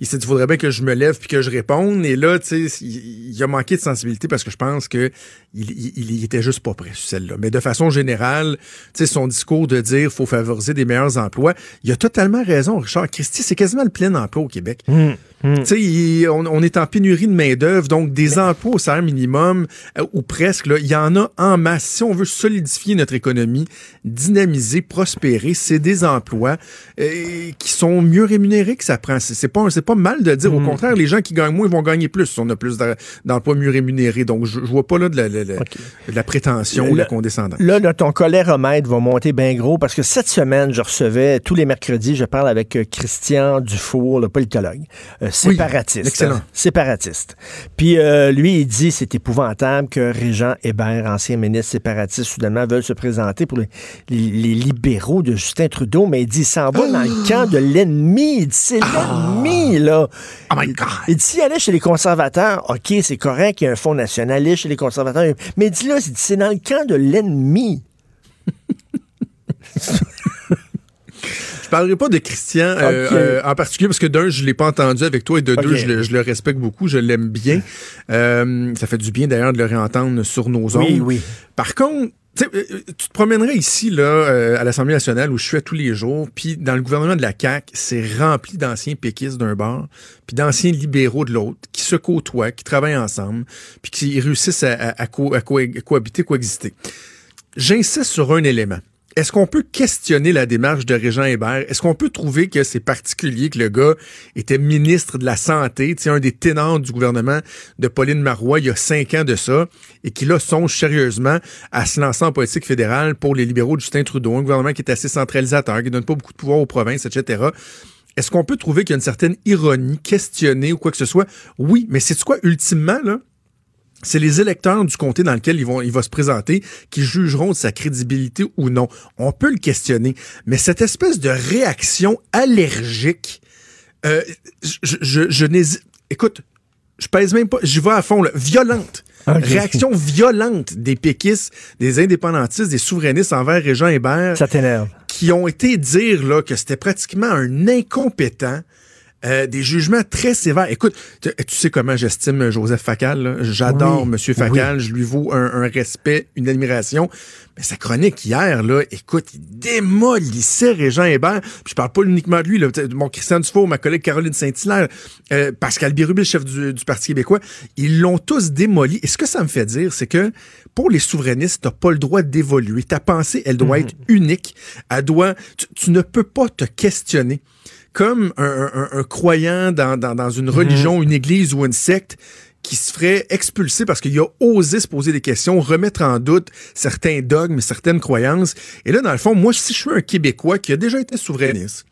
il s'est dit, faudrait bien que je me lève puis que je réponde. Et là, tu sais, il, il a manqué de sensibilité parce que je pense que il, il, il était juste pas prêt sur celle-là. Mais de façon générale, tu sais, son discours de dire faut favoriser des meilleurs emplois, il a totalement raison, Richard Christie. C'est quasiment le plein emploi au Québec. Tu sais, il- on, on est en pénurie de main-d'œuvre, donc des emplois au salaire minimum euh, ou presque il y en a en masse. Si on veut solidifier notre économie, dynamiser, prospérer, c'est des emplois euh, qui sont mieux rémunérés que ça prend. C'est pas, mal de dire. Au contraire, les gens qui gagnent moins, vont gagner plus si on a plus d'emplois mieux rémunérés. Donc, je, je vois pas là de la, la- la- de la prétention ou de la condescendance. Là, là, ton coléromètre va monter bien gros parce que cette semaine, je recevais, tous les mercredis, je parle avec euh, Christian Dufour, le politologue, euh, séparatiste. excellent. hein, séparatiste. Puis euh, lui, il dit c'est épouvantable que Régent Hébert, ancien ministre séparatiste, soudainement veulent se présenter pour les, les- les libéraux de Justin Trudeau, mais il dit il s'en va dans le camp de l'ennemi. Il dit c'est l'ennemi, là. Oh my God! Il dit s'il allait chez les conservateurs, OK, c'est correct, il y a un fonds nationaliste chez les conservateurs, mais il dit là, c'est- dans le camp de l'ennemi. (laughs) Je parlerai pas de Christian euh, euh, en particulier parce que d'un, je l'ai pas entendu avec toi et de deux, je le, je le respecte beaucoup, je l'aime bien. Euh, ça fait du bien d'ailleurs de le réentendre sur nos ondes. Oui, oui. Par contre, tu sais, euh, tu te promènerais ici là euh, à l'Assemblée nationale où je suis tous les jours, puis dans le gouvernement de la CAQ, c'est rempli d'anciens péquistes d'un bord, puis d'anciens libéraux de l'autre, qui se côtoient, qui travaillent ensemble, puis qui réussissent à, à- à cohabiter, coexister. J'insiste sur un élément. Est-ce qu'on peut questionner la démarche de Régent Hébert? Est-ce qu'on peut trouver que c'est particulier que le gars était ministre de la Santé, un des ténors du gouvernement de Pauline Marois il y a cinq ans de ça, et qui là songe sérieusement à se lancer en politique fédérale pour les libéraux de Justin Trudeau, un gouvernement qui est assez centralisateur, qui donne pas beaucoup de pouvoir aux provinces, etc. Est-ce qu'on peut trouver qu'il y a une certaine ironie, questionner ou quoi que ce soit? Oui, mais c'est quoi, ultimement, là? C'est les électeurs du comté dans lequel ils vont, il va se présenter qui jugeront de sa crédibilité ou non. On peut le questionner, mais cette espèce de réaction allergique, euh, je, je, je n'hésite. Écoute, je pèse même pas, j'y vais à fond, là, violente. Ok. Réaction violente des péquistes, des indépendantistes, des souverainistes envers Régent Hébert Ça t'énerve. qui ont été dire là, que c'était pratiquement un incompétent. Euh, des jugements très sévères. Écoute, tu, tu sais comment j'estime Joseph Facal. J'adore Oui, Monsieur Facal. Je lui vaux un, un respect, une admiration. Mais sa chronique hier, là, écoute, il démolissait Régent Hébert. Puis je parle pas uniquement de lui. Là. Mon Christian Dufault, ma collègue Caroline Saint-Hilaire, euh, Pascal Bérubé, le chef du, du Parti québécois, ils l'ont tous démoli. Et ce que ça me fait dire, c'est que pour les souverainistes, t'as pas le droit d'évoluer. Ta pensée, elle doit être unique. Elle doit, tu, tu ne peux pas te questionner comme un, un- un croyant dans, dans- dans une religion, une église ou une secte qui se ferait expulser parce qu'il a osé se poser des questions, remettre en doute certains dogmes, certaines croyances. Et là, dans le fond, moi, si je suis un Québécois qui a déjà été souverainiste,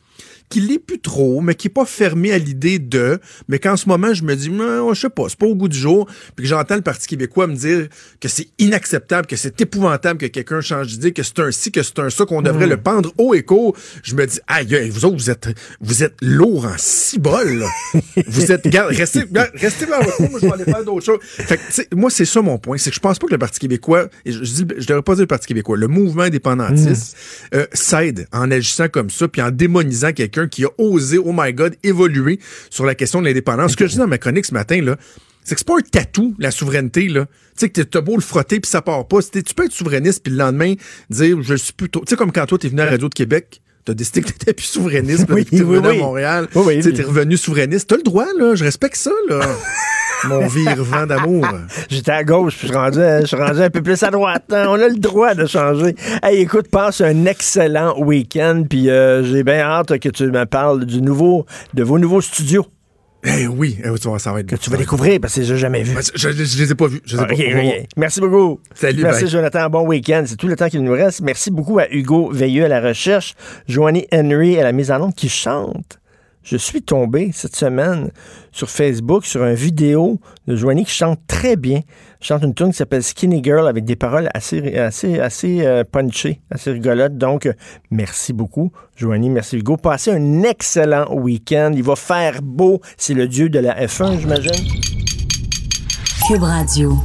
qui l'est plus trop, mais qui est pas fermé à l'idée de, mais qu'en ce moment, je me dis, Non, je sais pas, c'est pas au goût du jour, puis que j'entends le Parti québécois me dire que c'est inacceptable, que c'est épouvantable que quelqu'un change d'idée, que c'est un ci, que c'est un ça, qu'on devrait le pendre haut et court. Je me dis, aïe, vous autres, vous êtes, vous êtes lourd en cibole, là. (laughs) vous êtes, regarde, restez, regarde, restez dans votre coin, moi, je vais aller faire d'autres choses. Fait que, moi, c'est ça mon point, c'est que je pense pas que le Parti québécois, et je, je dis, je devrais pas dire le Parti québécois, le mouvement indépendantiste, euh, s'aide en agissant comme ça, puis en démonisant quelqu'un qui a osé, oh my God, évoluer sur la question de l'indépendance. Ce que je dis dans ma chronique ce matin, là, c'est que c'est pas un tatou, la souveraineté, là. Tu sais, que t'as beau le frotter puis ça part pas. Tu peux être souverainiste puis le lendemain dire, je suis plutôt. Tu sais, comme quand toi, t'es venu à Radio de Québec, t'as décidé que t'étais plus souverainiste, puis Oui, t'es oui, revenu oui. à Montréal. Tu t'es revenu souverainiste. T'as le droit, là. Je respecte ça, là. (laughs) Mon vire-vent d'amour. (laughs) J'étais à gauche, puis je suis je suis rendu un peu plus à droite. hein. On a le droit de changer. Hey, écoute, passe un excellent week-end, puis euh, j'ai bien hâte que tu me parles du nouveau, de vos nouveaux studios Eh oui, eh oui, tu vois, ça va être que tu vas découvrir, parce que je les ai jamais vus. Je, je- je les ai pas vus. Je les ai pas. Merci beaucoup. Salut, Merci, bye. Jonathan. Bon week-end. C'est tout le temps qu'il nous reste. Merci beaucoup à Hugo Veilleux à la recherche, Joanie Henry à la mise en onde qui chante. Je suis tombé cette semaine sur Facebook sur une vidéo de Joanie qui chante très bien. Elle chante une tune qui s'appelle Skinny Girl avec des paroles assez, assez, assez euh, punchées, assez rigolotes. Donc, euh, merci beaucoup, Joanie. Merci, Hugo. Passez un excellent week-end. Il va faire beau. C'est le dieu de la F1, j'imagine. Cube Radio.